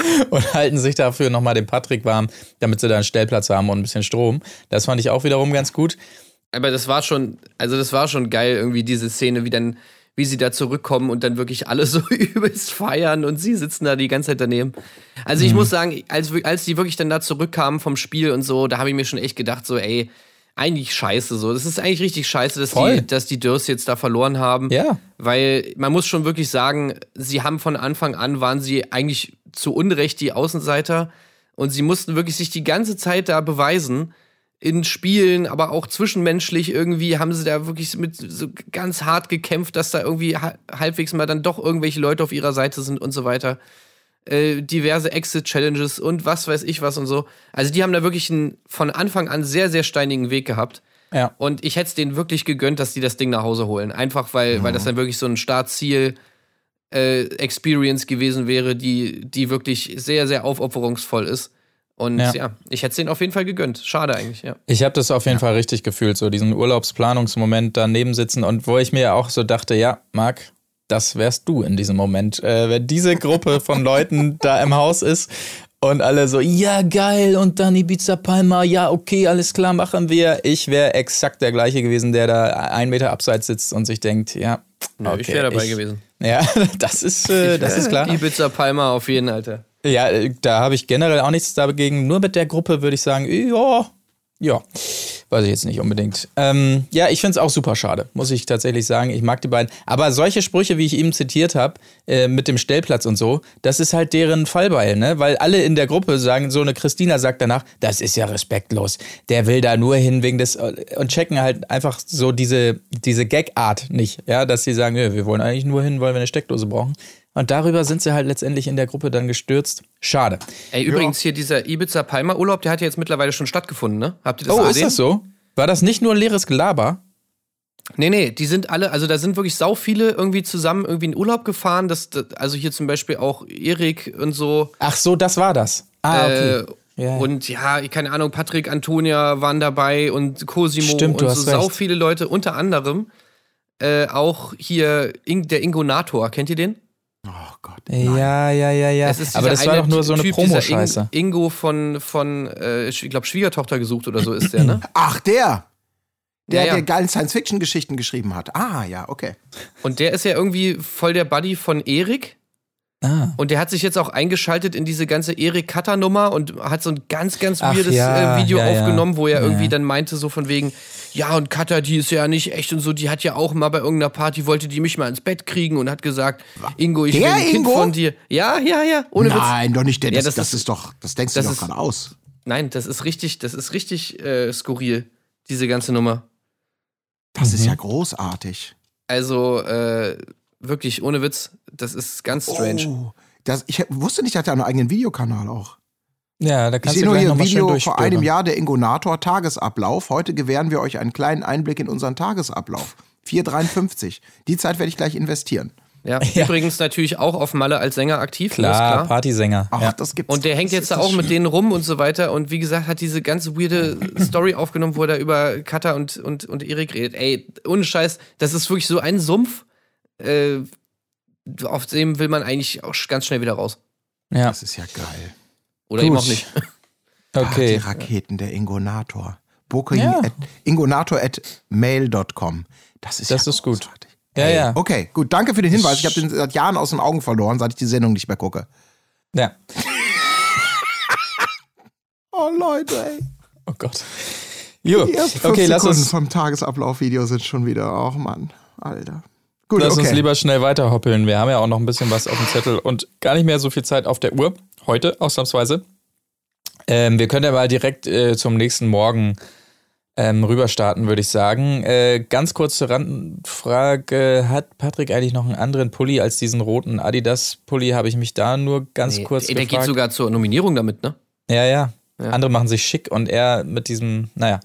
E: und halten sich dafür nochmal den Patrick warm, damit sie da einen Stellplatz haben und ein bisschen Strom. Das fand ich auch wiederum ganz gut.
A: Aber das war schon, also das war schon geil, irgendwie diese Szene, wie dann, wie sie da zurückkommen und dann wirklich alle so übelst feiern und sie sitzen da die ganze Zeit daneben. Also ich muss sagen, als, als die wirklich dann da zurückkamen vom Spiel und so, da habe ich mir schon echt gedacht, so, ey, eigentlich scheiße so. Das ist eigentlich richtig scheiße, dass
E: Voll.
A: die, dass die Durs jetzt da verloren haben.
E: Ja.
A: Weil man muss schon wirklich sagen, sie haben von Anfang an, waren sie eigentlich zu Unrecht die Außenseiter und sie mussten wirklich sich die ganze Zeit da beweisen. In Spielen, aber auch zwischenmenschlich irgendwie haben sie da wirklich mit so ganz hart gekämpft, dass da irgendwie ha- halbwegs mal dann doch irgendwelche Leute auf ihrer Seite sind und so weiter. Äh, diverse Exit-Challenges und was weiß ich was und so. Also die haben da wirklich einen von Anfang an sehr, sehr steinigen Weg gehabt.
E: Ja.
A: Und ich hätte es denen wirklich gegönnt, dass die das Ding nach Hause holen. Einfach weil, weil das dann wirklich so ein Startziel äh, Experience gewesen wäre, die, die wirklich sehr, sehr aufopferungsvoll ist. Und
E: Ja.
A: ja, ich hätte es denen auf jeden Fall gegönnt. Schade eigentlich, ja.
E: Ich habe das auf jeden Fall richtig gefühlt, so diesen Urlaubsplanungsmoment daneben sitzen und wo ich mir auch so dachte, ja, Marc, das wärst du in diesem Moment. Äh, wenn diese Gruppe von Leuten da im Haus ist und alle so, ja, geil, und dann Ibiza Palma, ja, okay, alles klar, machen wir. Ich wäre exakt der gleiche gewesen, der da einen Meter abseits sitzt und sich denkt, ja,
A: Nö,
E: okay,
A: ich wäre dabei gewesen.
E: Ja, das ist, äh, das ist klar.
A: Ibiza Palma auf jeden, Alter.
E: Ja, äh, da habe ich generell auch nichts dagegen. Nur mit der Gruppe würde ich sagen, ja, ja, weiß ich jetzt nicht unbedingt. Ähm, ja, ich finde es auch super schade, muss ich tatsächlich sagen. Ich mag die beiden. Aber solche Sprüche, wie ich eben zitiert habe, äh, mit dem Stellplatz und so, das ist halt deren Fallbeil, ne? Weil alle in der Gruppe sagen, so eine Christina sagt danach, das ist ja respektlos. Der will da nur hin wegen des und checken halt einfach so diese, diese Gag-Art nicht, ja, dass sie sagen, wir wollen eigentlich nur hin, weil wir eine Steckdose brauchen. Und darüber sind sie halt letztendlich in der Gruppe dann gestürzt. Schade.
A: Ey, übrigens hier dieser Ibiza Palma Urlaub, der hat ja jetzt mittlerweile schon stattgefunden, ne? Habt ihr das
E: oh,
A: gesehen?
E: ist das so? War das nicht nur leeres Gelaber?
A: Nee, nee, die sind alle, also da sind wirklich sau viele irgendwie zusammen irgendwie in Urlaub gefahren. Das, das, also hier zum Beispiel auch Erik und so.
E: Ach so, das war das. Ah, okay.
A: Äh,
E: Ja, ja.
A: Und ja, keine Ahnung, Patrick, Antonia waren dabei und Cosimo
E: Stimmt, du
A: und so sau
E: recht.
A: viele Leute, unter anderem äh, auch hier Ing, der Ingonator, kennt ihr den?
B: Oh Gott.
E: ja, ja, ja, ja.
A: Ist
E: Aber das war doch nur so eine Promo-Scheiße.
A: Ing, Ingo von, von äh, ich glaube, Schwiegertochter gesucht oder so ist der, ne?
B: Ach, der! Der,
A: Ja, ja.
B: der geilen Science-Fiction-Geschichten geschrieben hat. Ah, ja, okay.
A: Und der ist ja irgendwie voll der Buddy von Erik.
E: Ah.
A: Und der hat sich jetzt auch eingeschaltet in diese ganze Erik Cutter Nummer und hat so ein ganz, ganz
E: Ach
A: weirdes
E: ja,
A: äh, Video
E: ja, ja.
A: aufgenommen, wo er
E: Ja,
A: irgendwie
E: ja.
A: dann meinte, so von wegen, ja, und Cutter, die ist ja nicht echt und so, die hat ja auch mal bei irgendeiner Party, wollte die mich mal ins Bett kriegen und hat gesagt, Ingo, ich
B: Der
A: will ein Kind
B: Ingo?
A: von dir. Ja, ja, ja, ohne Witz.
B: Nein, doch nicht der.
A: Ja,
B: Das,
A: das
B: das,
A: ist-
B: ist, doch, das denkst
A: das
B: du
A: ist-
B: doch gerade aus.
A: Nein, das ist richtig, das ist richtig äh, skurril, diese ganze Nummer.
B: Das ist
E: Mhm.
B: ja großartig.
A: Also, äh, wirklich, ohne Witz, das ist ganz strange.
B: Oh, das, ich wusste nicht, dass er einen eigenen Videokanal auch.
E: Ja, da
B: Ich
E: kannst
B: sehe
E: du
B: nur hier ein Video vor einem Jahr der Ingonator Tagesablauf. Heute gewähren wir euch einen kleinen Einblick in unseren Tagesablauf. 4,53. Die Zeit werde ich gleich investieren.
A: Ja.
E: Ja.
A: Übrigens natürlich auch auf Malle als Sänger aktiv, ne, ist
E: Klar, Partysänger.
B: Ach,
E: ja.
B: das gibt's.
A: Und der hängt jetzt da auch mit denen rum und so weiter. Und wie gesagt, hat diese ganze weirde Story aufgenommen, wo er da über Katha und, und, und Erik redet. Ey, ohne Scheiß, das ist wirklich so ein Sumpf. Äh, auf dem will man eigentlich auch ganz schnell wieder raus.
E: ja.
B: Das ist ja geil.
A: Oder
E: Gut.
A: eben auch nicht.
B: Ach, die
E: Okay.
B: Raketen der Ingonator. Booking
E: Ja.
B: at, ingonator at mail.com. Das ist
E: Das
B: ja
E: ist gut.
B: großartig.
E: Ja, ja.
B: Okay, gut. Danke für den Hinweis. Ich habe den seit Jahren aus den Augen verloren, seit ich die Sendung nicht mehr gucke.
E: ja.
B: Oh, Leute, ey.
E: Oh Gott. Jo.
B: Die ersten fünf
E: Okay, lass
B: Sekunden
E: uns.
B: vom Tagesablauf-Video sind schon wieder. Oh, Mann. Alter. Gut,
E: Lass uns
B: okay.
E: lieber schnell weiterhoppeln. Wir haben ja auch noch ein bisschen was auf dem Zettel und gar nicht mehr so viel Zeit auf der Uhr. Heute, ausnahmsweise. Ähm, wir können ja mal direkt äh, zum nächsten Morgen ähm, rüberstarten, würde ich sagen. Äh, ganz kurze Randfrage: Hat Patrick eigentlich noch einen anderen Pulli als diesen roten Adidas-Pulli? Habe ich mich da nur ganz
A: Nee,
E: kurz
A: der, der
E: gefragt.
A: geht sogar zur Nominierung damit, ne?
E: Ja, ja,
A: Ja.
E: Andere machen sich schick und er mit diesem, naja,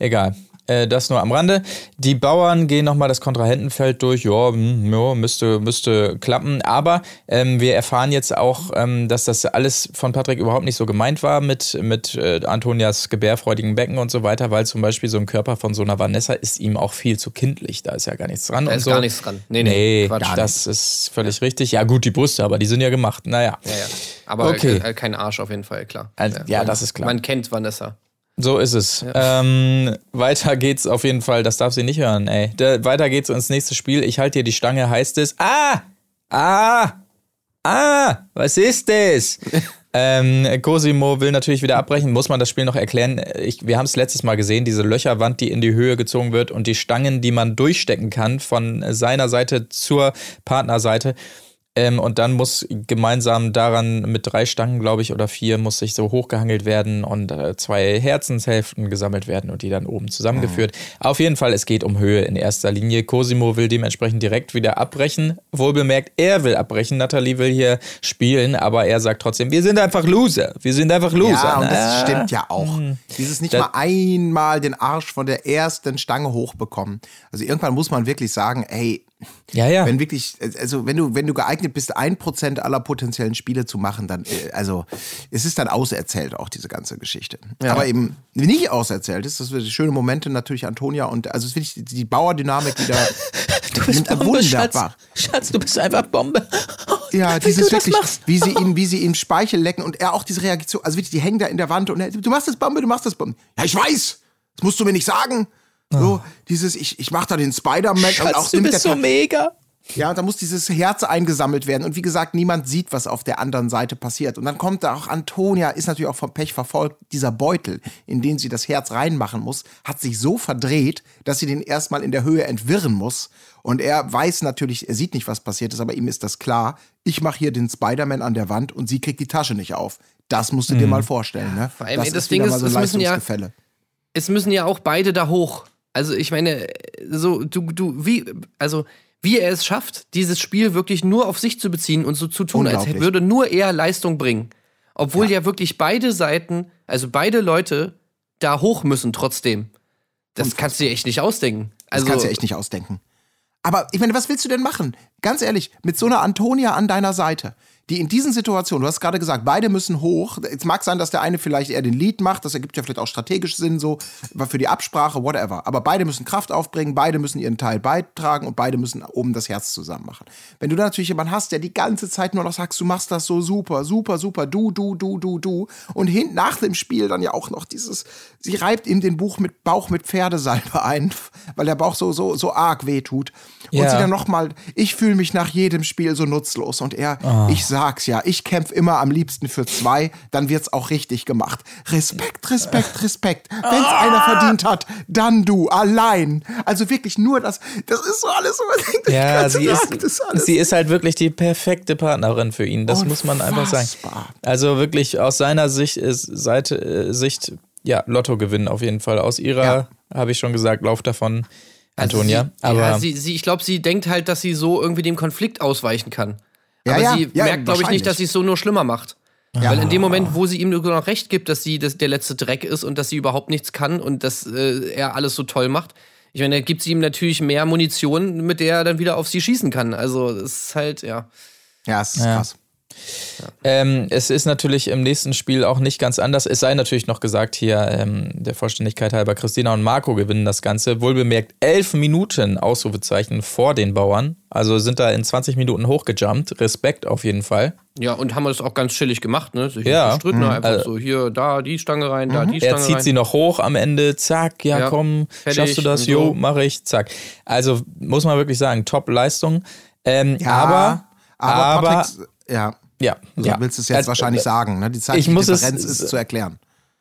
E: egal. Äh, das nur am Rande. Die Bauern gehen nochmal das Kontrahentenfeld durch. Ja, hm, ja müsste, müsste klappen. Aber ähm, wir erfahren jetzt auch, ähm, dass das alles von Patrick überhaupt nicht so gemeint war mit, mit äh, Antonias gebärfreudigen Becken und so weiter, weil zum Beispiel so ein Körper von so einer Vanessa ist ihm auch viel zu kindlich. Da ist ja gar nichts dran.
A: Da ist
E: so.
A: gar nichts dran. Nee, nee,
E: Nee,
A: Quatsch.
E: das ist völlig richtig. Ja, gut, die Brüste, aber die sind ja gemacht. Naja.
A: Ja, ja. Aber
E: Okay.
A: äh, kein Arsch auf jeden Fall, klar.
E: Also, ja, das ist klar.
A: Man kennt Vanessa.
E: So ist es. Ähm, weiter geht's auf jeden Fall. Das darf sie nicht hören, ey. Da, weiter geht's ins nächste Spiel. Ich halte dir die Stange, heißt es. Ah! Ah! Ah! Was ist das? ähm, Cosimo will natürlich wieder abbrechen. Muss man das Spiel noch erklären? Ich, wir haben es letztes Mal gesehen, diese Löcherwand, die in die Höhe gezogen wird und die Stangen, die man durchstecken kann von seiner Seite zur Partnerseite. Ähm, und dann muss gemeinsam daran mit drei Stangen, glaube ich, oder vier, muss sich so hochgehangelt werden und äh, zwei Herzenshälften gesammelt werden und die dann oben zusammengeführt. Auf jeden Fall, es geht um Höhe in erster Linie. Cosimo will dementsprechend direkt wieder abbrechen. Wohlbemerkt, er will abbrechen. Nathalie will hier spielen, aber er sagt trotzdem, wir sind einfach Loser. Wir sind einfach Loser.
B: Ja, und das
E: Na,
B: stimmt ja auch. Dieses nicht
E: Das-
B: mal einmal den Arsch von der ersten Stange hochbekommen. Also irgendwann muss man wirklich sagen, ey,
E: Ja, ja.
B: wenn wirklich, also wenn du, wenn du geeignet bist, ein Prozent aller potenziellen Spiele zu machen, dann, äh, also es ist dann auserzählt auch diese ganze Geschichte. Aber eben nicht auserzählt ist, das sind schöne Momente natürlich Antonia und also es ist wirklich die Bauerdynamik wieder.
E: du bist Bombe, Schatz.
B: wunderbar.
E: Schatz, du bist einfach Bombe.
B: Ja,
E: Wie
B: dieses
E: das
B: wirklich,
E: machst.
B: wie sie ihn, wie sie ihn Speichel lecken und er auch diese Reaktion, also wirklich, die hängen da in der Wand und er, du machst das Bombe, du machst das Bombe. Ja, ich weiß. Das musst du mir nicht sagen. So, dieses, ich, ich mach da den Spider-Man und auch
E: du
B: mit der
E: bist so mega.
B: Ja, und da muss dieses Herz eingesammelt werden. Und wie gesagt, niemand sieht, was auf der anderen Seite passiert. Und dann kommt da auch Antonia, ist natürlich auch vom Pech verfolgt. Dieser Beutel, in den sie das Herz reinmachen muss, hat sich so verdreht, dass sie den erstmal in der Höhe entwirren muss. Und er weiß natürlich, er sieht nicht, was passiert ist, aber ihm ist das klar. Ich mache hier den Spider-Man an der Wand und sie kriegt die Tasche nicht auf. Das musst du dir mal vorstellen. Ne?
A: Vor allem, ey, das
B: wieder
A: Ding
B: mal
A: ist,
B: so ein
A: es müssen ja-
B: Leistungsgefälle.
A: es müssen ja auch beide da hoch. Also ich meine, so du du wie also wie er es schafft, dieses Spiel wirklich nur auf sich zu beziehen und so zu tun, als würde nur er Leistung bringen, obwohl ja, wirklich beide Seiten, also beide Leute da hoch müssen trotzdem. Das kannst du dir echt nicht ausdenken.
B: Das
A: Also
B: kannst du ja echt nicht ausdenken. Aber ich meine, was willst du denn machen? Ganz ehrlich, mit so einer Antonia an deiner Seite, die in diesen Situationen, du hast gerade gesagt, beide müssen hoch. Es mag sein, dass der eine vielleicht eher den Lead macht, das ergibt ja vielleicht auch strategisch Sinn, so für die Absprache, whatever. Aber beide müssen Kraft aufbringen, beide müssen ihren Teil beitragen und beide müssen oben das Herz zusammen machen. Wenn du da natürlich jemanden hast, der die ganze Zeit nur noch sagst, du machst das so super, super, super, du, du, du, du, du und hin nach dem Spiel dann ja auch noch dieses, sie reibt ihm den Buch mit Bauch mit Pferdesalbe ein, weil der Bauch so, so, so arg wehtut. Und
E: Ja.
B: sie dann nochmal, ich fühle mich nach jedem Spiel so nutzlos. Und er, ich sag's ja, ich kämpfe immer am liebsten für zwei, dann wird's auch richtig gemacht. Respekt, Respekt, Respekt. Wenn's einer verdient hat, dann du, allein. Also wirklich nur das, das ist so alles so, man denkt,
E: Ja, sie ist,
B: ist
E: sie ist halt wirklich die perfekte Partnerin für ihn. Das muss man einfach sagen. Also wirklich aus seiner Sicht ist Seite äh, Sicht ja Lotto gewinnen auf jeden Fall. Aus ihrer
B: Ja.
E: habe ich schon gesagt, lauf davon,
A: also
E: Antonia.
A: Sie,
E: Aber
A: ja, sie, sie, ich glaube, sie denkt halt, dass sie so irgendwie dem Konflikt ausweichen kann.
B: Ja,
A: Aber
B: ja,
A: sie
B: ja,
A: merkt, glaube ich, nicht, dass sie es so nur schlimmer macht. Weil in dem Moment, wo sie ihm nur noch recht gibt, dass sie das, der letzte Dreck ist und dass sie überhaupt nichts kann und dass äh, er alles so toll macht, ich meine, da gibt sie ihm natürlich mehr Munition, mit der er dann wieder auf sie schießen kann. Also, das ist halt, ja.
B: Ja, es ist
E: Ja. Ähm, es ist natürlich im nächsten Spiel auch nicht ganz anders. Es sei natürlich noch gesagt hier, ähm, der Vollständigkeit halber, Christina und Marco gewinnen das Ganze. Wohlbemerkt elf Minuten Ausrufezeichen vor den Bauern. Also sind da in 20 Minuten hochgejumpt. Respekt auf jeden Fall.
A: Ja, und haben das auch ganz chillig gemacht, ne? Sich
E: Ja.
A: nicht gestritten, einfach
E: Also-
A: so hier, da die Stange rein, da die
E: Er
A: Stange
E: zieht
A: rein.
E: sie noch hoch am Ende, zack, ja,
A: Ja,
E: komm,
A: fertig
E: schaffst du das?
A: und
E: Jo,
A: so.
E: mache ich, zack. Also muss man wirklich sagen, Top-Leistung. Ähm,
B: Ja,
E: aber,
B: aber,
E: aber,
B: Patrick, ja,
E: ja,
B: du
E: ja.
B: willst es jetzt
E: Also,
B: wahrscheinlich sagen, ne? Die
E: ich muss es-
B: Differenz ist zu erklären.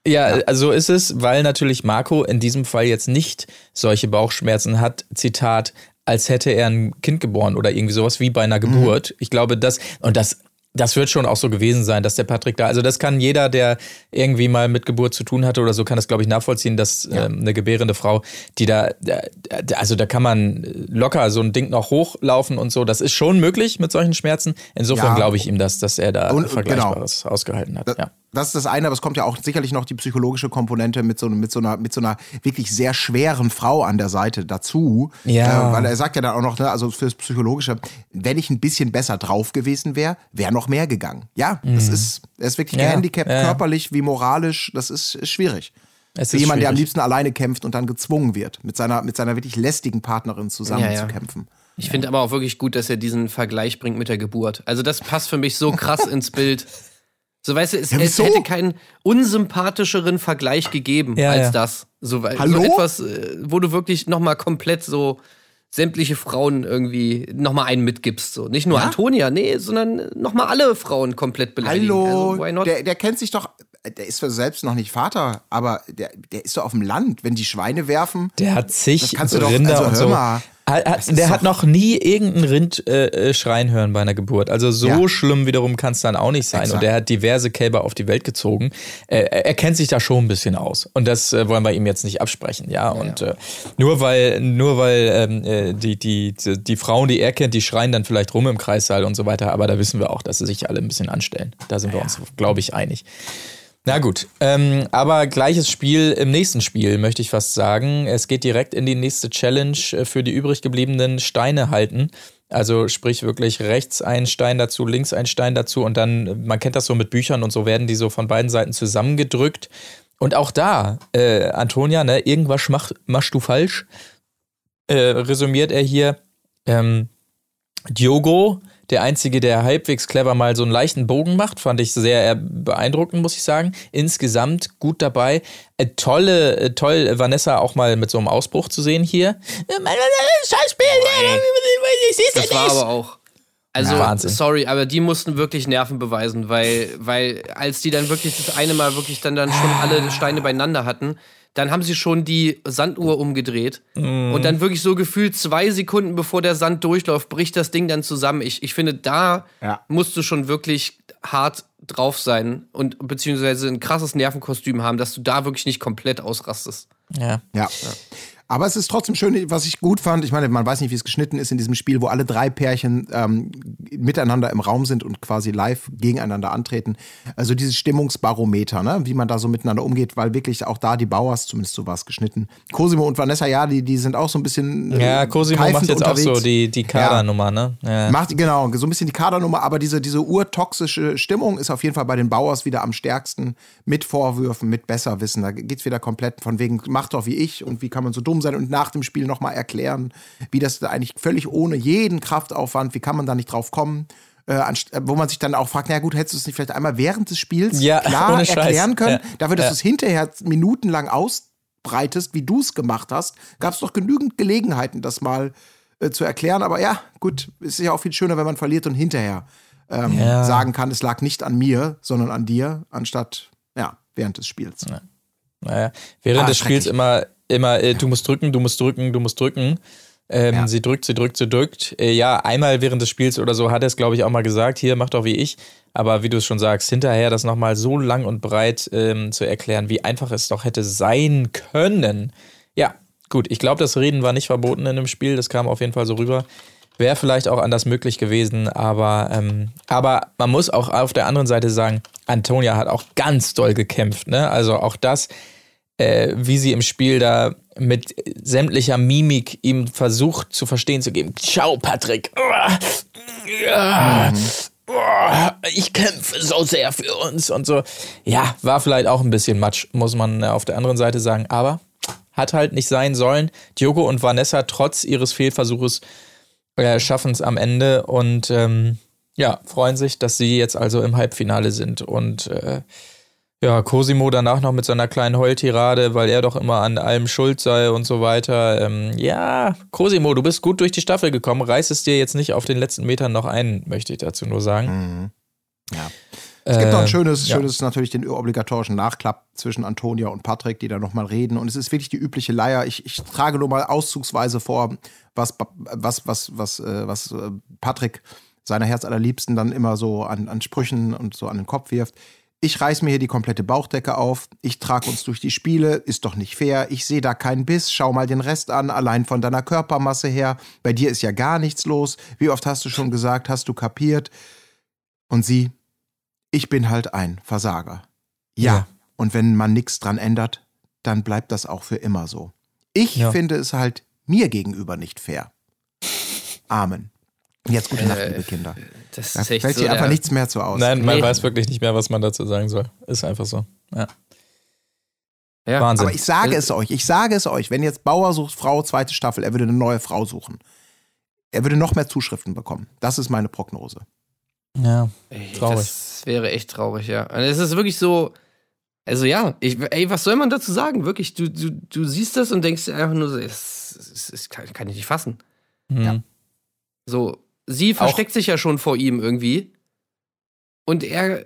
E: Ja, also so ist es, weil natürlich Marco in diesem Fall jetzt nicht solche Bauchschmerzen hat, Zitat, als hätte er ein Kind geboren oder irgendwie sowas wie bei einer Geburt. Ich glaube, das, und das das wird schon auch so gewesen sein, dass der Patrick da, also das kann jeder, der irgendwie mal mit Geburt zu tun hatte oder so, kann das, glaube ich, nachvollziehen, dass
B: Ja.
E: ähm, eine gebärende Frau, die da, also da kann man locker so ein Ding noch hochlaufen und so, das ist schon möglich mit solchen Schmerzen. Insofern
B: Ja.
E: glaube ich ihm das, dass er da
B: Und- und
E: Vergleichbares ausgehalten hat.
B: Da-
E: Ja.
B: Das ist das eine, aber es kommt ja auch sicherlich noch die psychologische Komponente mit so, mit so, einer, mit so einer wirklich sehr schweren Frau an der Seite dazu.
E: Ja.
B: Äh, weil er sagt ja dann auch noch, ne, also fürs Psychologische, wenn ich ein bisschen besser drauf gewesen wäre, wäre noch mehr gegangen. Ja, das ist, er ist wirklich
E: Mhm. Ja,
B: gehandicapt,
E: ja,
B: körperlich wie moralisch, das ist, ist schwierig.
E: Es
B: Für
E: ist
B: jemand, der am
E: schwierig.
B: liebsten alleine kämpft und dann gezwungen wird, mit seiner, mit seiner wirklich lästigen Partnerin zusammen
A: Ja, ja.
B: zu kämpfen.
A: Ich finde aber auch wirklich gut, dass er diesen Vergleich bringt mit der Geburt. Also das passt für mich so krass ins Bild. So weißt du, es,
B: Ja,
A: es hätte keinen unsympathischeren Vergleich gegeben
E: Ja,
A: als
E: ja.
A: das. So, weil-
B: Hallo?
A: so etwas, äh, wo du wirklich nochmal komplett so sämtliche Frauen irgendwie nochmal einen mitgibst. So. Nicht nur
B: Ja?
A: Antonia, nee, sondern nochmal alle Frauen komplett beleidigen.
B: Hallo,
A: Also, why not?
B: der, der kennt sich doch, der ist zwar selbst noch nicht Vater, aber der, der ist doch auf dem Land, wenn die Schweine werfen.
E: Der hat
B: kannst du doch-
E: Rinder
B: also
E: und
B: hör
E: so.
B: mal.
E: Hat, der hat noch nie irgendein Rind äh, äh, schreien hören bei einer Geburt. Also so
B: Ja.
E: schlimm wiederum kann es dann auch nicht sein.
B: Exakt.
E: Und er hat diverse Kälber auf die Welt gezogen. Äh, er kennt sich da schon ein bisschen aus. Und das äh, wollen wir ihm jetzt nicht absprechen, ja. Und Äh, nur weil, nur weil ähm, äh, die, die, die, die Frauen, die er kennt, die schreien dann vielleicht rum im Kreissaal und so weiter. Aber da wissen wir auch, dass sie sich alle ein bisschen anstellen. Da sind wir uns, glaube ich, einig. Na gut, ähm, aber gleiches Spiel im nächsten Spiel, möchte ich fast sagen. Es geht direkt in die nächste Challenge äh, für die übrig gebliebenen Steine halten. Also sprich wirklich rechts ein Stein dazu, links ein Stein dazu und dann, man kennt das so mit Büchern und so werden die so von beiden Seiten zusammengedrückt. Und auch da, äh, Antonia, ne, irgendwas mach, machst du falsch, äh, resümiert er hier. Ähm, Diogo, der Einzige, der halbwegs clever mal so einen leichten Bogen macht, fand ich sehr äh, beeindruckend, muss ich sagen. Insgesamt gut dabei. Äh, tolle, äh, toll, äh, Vanessa auch mal mit so einem Ausbruch zu sehen hier. Äh, Scheißspiel, ich seh's
A: Das war aber auch. Also,
E: Ja, Wahnsinn.
A: sorry, aber die mussten wirklich Nerven beweisen, weil, weil als die dann wirklich das eine Mal wirklich dann, dann schon alle Steine beieinander hatten, dann haben sie schon die Sanduhr umgedreht.
E: Mhm.
A: Und dann wirklich so gefühlt zwei Sekunden bevor der Sand durchläuft, bricht das Ding dann zusammen. Ich, ich finde, da
B: Ja.
A: musst du schon wirklich hart drauf sein und beziehungsweise ein krasses Nervenkostüm haben, dass du da wirklich nicht komplett ausrastest.
E: Ja.
B: Ja. Aber es ist trotzdem schön, was ich gut fand. Ich meine, man weiß nicht, wie es geschnitten ist in diesem Spiel, wo alle drei Pärchen ähm, miteinander im Raum sind und quasi live gegeneinander antreten. Also dieses Stimmungsbarometer, ne? wie man da so miteinander umgeht, weil wirklich auch da die Bauers, zumindest so war es geschnitten. Cosimo und Vanessa, ja, die, die sind auch so ein bisschen. äh,
E: Ja, Cosimo macht jetzt auch so
B: unterwegs.
E: die, die Kadernummer, ne? Ja.
B: Macht, genau, so ein bisschen die Kadernummer, aber diese, diese urtoxische Stimmung ist auf jeden Fall bei den Bauers wieder am stärksten. Mit Vorwürfen, mit Besserwissen. Da geht's wieder komplett von wegen, mach doch wie ich und wie kann man so dumm sein und nach dem Spiel nochmal erklären, wie das da eigentlich völlig ohne jeden Kraftaufwand, wie kann man da nicht drauf kommen. Äh, äh, wo man sich dann auch fragt, na gut, hättest du es nicht vielleicht einmal während des Spiels
E: Ja,
B: klar erklären können,
E: Ja.
B: dafür, dass
E: Ja.
B: du es hinterher minutenlang ausbreitest, wie du es gemacht hast, gab es doch genügend Gelegenheiten, das mal äh, zu erklären. Aber ja, gut, es ist ja auch viel schöner, wenn man verliert und hinterher ähm, sagen kann, es lag nicht an mir, sondern an dir, anstatt ja, während des Spiels.
E: Naja, während
B: Ah,
E: des Spiels immer, immer, äh, du musst drücken, du musst drücken, du musst drücken. Ähm,
B: Ja.
E: Sie drückt, sie drückt, sie drückt. Äh, ja, einmal während des Spiels oder so hat er es, glaube ich, auch mal gesagt, hier, mach doch wie ich. Aber wie du es schon sagst, hinterher das nochmal so lang und breit ähm, zu erklären, wie einfach es doch hätte sein können. Ja, gut, ich glaube, das Reden war nicht verboten in dem Spiel, das kam auf jeden Fall so rüber. Wäre vielleicht auch anders möglich gewesen, aber, ähm, aber man muss auch auf der anderen Seite sagen, Antonia hat auch ganz doll gekämpft. Ne? Also auch das, äh, wie sie im Spiel da mit sämtlicher Mimik ihm versucht zu verstehen zu geben. Ciao, Patrick. Ich kämpfe so sehr für uns und so. Ja, war vielleicht auch ein bisschen Matsch, muss man äh, auf der anderen Seite sagen. Aber hat halt nicht sein sollen. Diogo und Vanessa trotz ihres Fehlversuches äh, schaffen es am Ende und ähm, ja, freuen sich, dass sie jetzt also im Halbfinale sind. Und äh, ja, Cosimo danach noch mit seiner kleinen Heultirade, weil er doch immer an allem schuld sei und so weiter. Ähm, ja, Cosimo, du bist gut durch die Staffel gekommen. Reiß es dir jetzt nicht auf den letzten Metern noch ein, möchte ich dazu nur sagen.
B: Ja. Es gibt noch ein
E: Äh,
B: schönes,
E: ja.
B: schönes natürlich den obligatorischen Nachklapp zwischen Antonia und Patrick, die da nochmal reden. Und es ist wirklich die übliche Leier. Ich, ich trage nur mal auszugsweise vor, was, was, was, was, äh, was äh, Patrick seiner Herz allerliebsten dann immer so an, an Sprüchen und so an den Kopf wirft. Ich reiß mir hier die komplette Bauchdecke auf. Ich trage uns durch die Spiele. Ist doch nicht fair. Ich sehe da keinen Biss. Schau mal den Rest an. Allein von deiner Körpermasse her. Bei dir ist ja gar nichts los. Wie oft hast du schon gesagt, hast du kapiert? Und sie, ich bin halt ein Versager. Ja,
E: Ja.
B: und wenn man nichts dran ändert, dann bleibt das auch für immer so. Ich
E: Ja.
B: finde es halt mir gegenüber nicht fair. Amen. Jetzt gute Nacht,
A: Äh,
B: liebe Kinder.
A: Das
B: Da
A: ist echt
B: fällt
A: so
B: dir einfach nichts mehr zu aus.
E: Nein, man
A: Nee.
E: weiß wirklich nicht mehr, was man dazu sagen soll. Ist einfach so. Ja.
A: Ja.
E: Wahnsinn.
B: Aber ich sage es euch, ich sage es euch, wenn jetzt Bauer sucht Frau, zweite Staffel, er würde eine neue Frau suchen. Er würde noch mehr Zuschriften bekommen. Das ist meine Prognose.
E: ja.
A: Ey,
E: Traurig.
A: Das wäre echt traurig, ja. Und es ist wirklich so. Also ja, ich, ey, was soll man dazu sagen? Wirklich, du, du, du siehst das und denkst dir einfach nur so, es, es, es kann, kann ich nicht fassen.
E: Hm.
B: Ja.
A: So, sie versteckt sich ja schon vor ihm irgendwie. Und er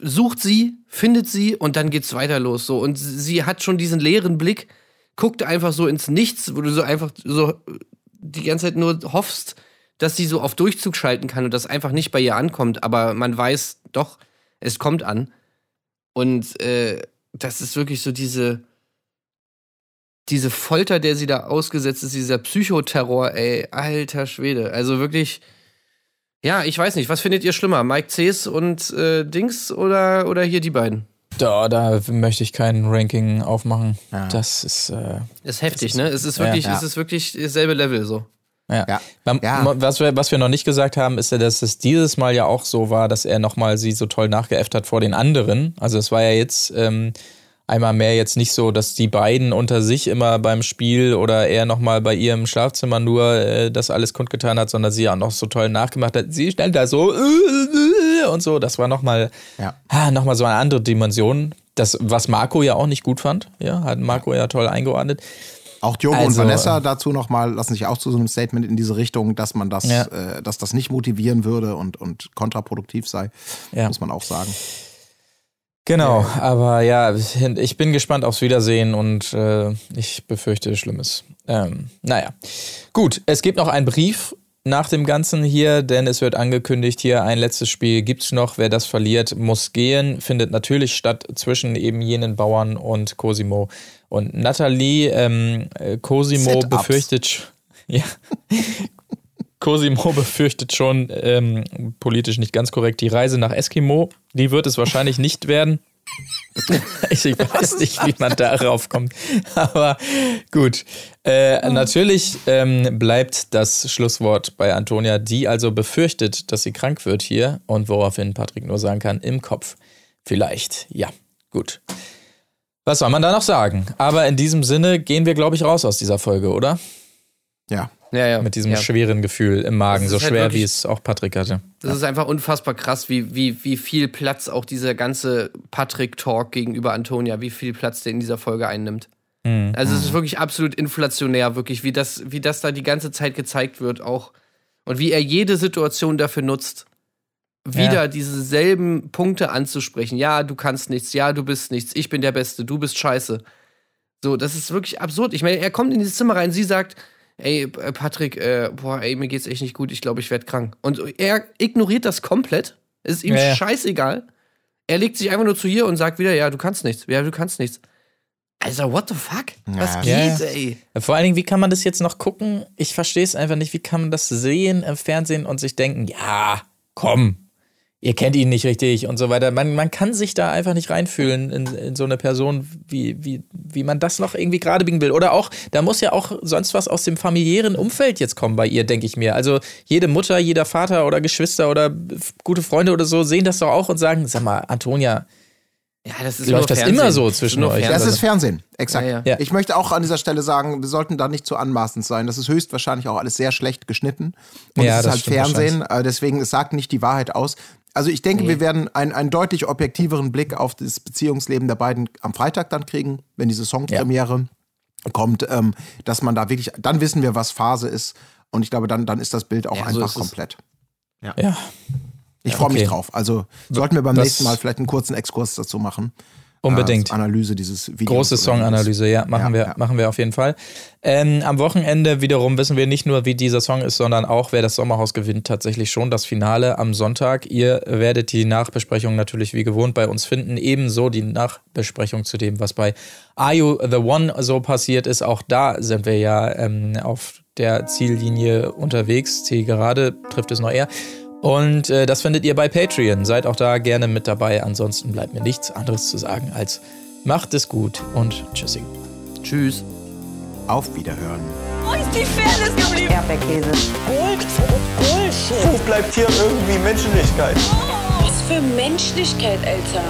A: sucht sie, findet sie und dann geht's weiter los. So. Und sie hat schon diesen leeren Blick, guckt einfach so ins Nichts, wo du so einfach so die ganze Zeit nur hoffst, dass sie so auf Durchzug schalten kann und das einfach nicht bei ihr ankommt. Aber man weiß doch, es kommt an. Und äh, das ist wirklich so diese, diese Folter, der sie da ausgesetzt ist, dieser Psychoterror, ey, alter Schwede. Also wirklich, ja, ich weiß nicht, was findet ihr schlimmer? Mike Cs und äh, Dings oder, oder hier die beiden?
E: Da, da möchte ich kein Ranking aufmachen.
B: Ja.
E: Das ist. Äh,
A: Ist heftig,
E: ist-
A: ne? Es ist wirklich,
B: ja.
A: es ist wirklich dasselbe Level so.
E: Ja.
B: Ja.
E: Man,
B: Ja.
E: ma- Was, wir, was wir noch nicht gesagt haben, ist ja, dass es dieses Mal ja auch so war, dass er nochmal sie so toll nachgeäfft hat vor den anderen. Also es war ja jetzt ähm, einmal mehr jetzt nicht so, dass die beiden unter sich immer beim Spiel oder er nochmal bei ihr im Schlafzimmer nur äh, das alles kundgetan hat, sondern sie auch noch so toll nachgemacht hat. Sie stand da so äh, und so. Das war nochmal
B: Ja.
E: ah, noch mal so eine andere Dimension. Das, was Marco ja auch nicht gut fand, ja, hat Marco ja toll eingeordnet.
B: Auch Diogo und
E: Also,
B: Vanessa dazu nochmal lassen sich auch zu so einem Statement in diese Richtung, dass man das,
E: Ja.
B: äh, dass das nicht motivieren würde und, und kontraproduktiv sei,
E: Ja.
B: muss man auch sagen.
E: Genau, aber ja, ich bin gespannt aufs Wiedersehen und äh, ich befürchte Schlimmes. Ähm, naja, gut, es gibt noch einen Brief nach dem Ganzen hier, denn es wird angekündigt, hier ein letztes Spiel gibt's noch. Wer das verliert, muss gehen. Findet natürlich statt zwischen eben jenen Bauern und Cosimo und Nathalie. Ähm, äh, Cosimo befürchtet, ja, Cosimo befürchtet schon, ähm, politisch nicht ganz korrekt, die Reise nach Eskimo. Die wird es wahrscheinlich nicht werden. Ich weiß nicht, wie man darauf kommt. Aber gut. Äh, natürlich ähm, bleibt das Schlusswort bei Antonia, die also befürchtet, dass sie krank wird hier und woraufhin Patrick nur sagen kann, im Kopf. Vielleicht. Ja, gut. Was soll man da noch sagen? Aber in diesem Sinne gehen wir, glaube ich, raus aus dieser Folge, oder?
B: Ja.
A: Ja, ja.
E: Mit diesem
A: ja.
E: schweren Gefühl im Magen, so
A: halt
E: schwer
A: wirklich-
E: wie es auch Patrick hatte.
A: Das ist einfach unfassbar krass, wie, wie, wie viel Platz auch dieser ganze Patrick-Talk gegenüber Antonia, wie viel Platz der in dieser Folge einnimmt.
E: Mhm.
A: Also es ist wirklich absolut inflationär, wirklich, wie das, wie das da die ganze Zeit gezeigt wird auch. Und wie er jede Situation dafür nutzt, wieder
E: Ja.
A: diese selben Punkte anzusprechen. Ja, du kannst nichts, ja, du bist nichts, ich bin der Beste, du bist scheiße. So, das ist wirklich absurd. Ich meine, er kommt in dieses Zimmer rein, sie sagt, ey, äh, Patrick, äh, boah, ey, mir geht's echt nicht gut, ich glaube, ich werde krank. Und er ignoriert das komplett. Es ist ihm
E: Ja, ja.
A: scheißegal. Er legt sich einfach nur zu ihr und sagt wieder, ja, du kannst nichts, ja, du kannst nichts. Also, what the fuck? Was
B: Ja.
A: geht,
E: Ja.
A: ey?
E: Vor allen Dingen, wie kann man das jetzt noch gucken? Ich verstehe es einfach nicht. Wie kann man das sehen im Fernsehen und sich denken, ja, komm, ihr kennt ihn nicht richtig und so weiter. Man, man kann sich da einfach nicht reinfühlen in, in so eine Person, wie, wie, wie man das noch irgendwie gerade biegen will. Oder auch, da muss ja auch sonst was aus dem familiären Umfeld jetzt kommen bei ihr, denke ich mir. Also jede Mutter, jeder Vater oder Geschwister oder gute Freunde oder so sehen das doch auch und sagen, sag mal, Antonia,
A: Ja, das ist
E: Läuft das
A: Fernsehen.
E: immer so zwischen
A: nur
E: euch?
B: Das ist Fernsehen, exakt.
A: Ja, ja.
B: Ich möchte auch an dieser Stelle sagen, wir sollten da nicht zu anmaßend sein. Das ist höchstwahrscheinlich auch alles sehr schlecht geschnitten. Und
E: Ja,
B: es ist
E: das
B: halt Fernsehen, äh, deswegen es sagt nicht die Wahrheit aus. Also ich denke,
A: Nee.
B: wir werden einen, einen deutlich objektiveren Blick auf das Beziehungsleben der beiden am Freitag dann kriegen, wenn diese Songpremiere kommt, ähm, dass man da wirklich, dann wissen wir, was Phase ist. Und ich glaube, dann, dann ist das Bild auch
A: Ja, so
B: einfach
A: es.
B: komplett.
E: ja,
B: Ich freue mich
E: Okay.
B: drauf. Also sollten wir beim
E: Das-
B: nächsten Mal vielleicht einen kurzen Exkurs dazu machen.
E: Unbedingt.
B: Äh, Analyse dieses Videos.
E: Große Songanalyse, ja, machen
B: Ja,
E: wir,
B: ja.
E: machen wir auf jeden Fall. Ähm, am Wochenende wiederum wissen wir nicht nur, wie dieser Song ist, sondern auch, wer das Sommerhaus gewinnt, tatsächlich schon das Finale am Sonntag. Ihr werdet die Nachbesprechung natürlich wie gewohnt bei uns finden. Ebenso die Nachbesprechung zu dem, was bei Are You the One so passiert ist. Auch da sind wir ja ähm, auf der Ziellinie unterwegs. Zielgerade trifft es noch eher. Und äh, das findet ihr bei Patreon. Seid auch da gerne mit dabei. Ansonsten bleibt mir nichts anderes zu sagen als macht es gut und tschüssi.
A: Tschüss.
B: Auf Wiederhören.
C: Wo ist die Fairness geblieben?
D: Erdbeerkäse.
C: Gold, Bullshit.
F: Wo bleibt hier irgendwie Menschlichkeit?
C: Was für Menschlichkeit, Alter.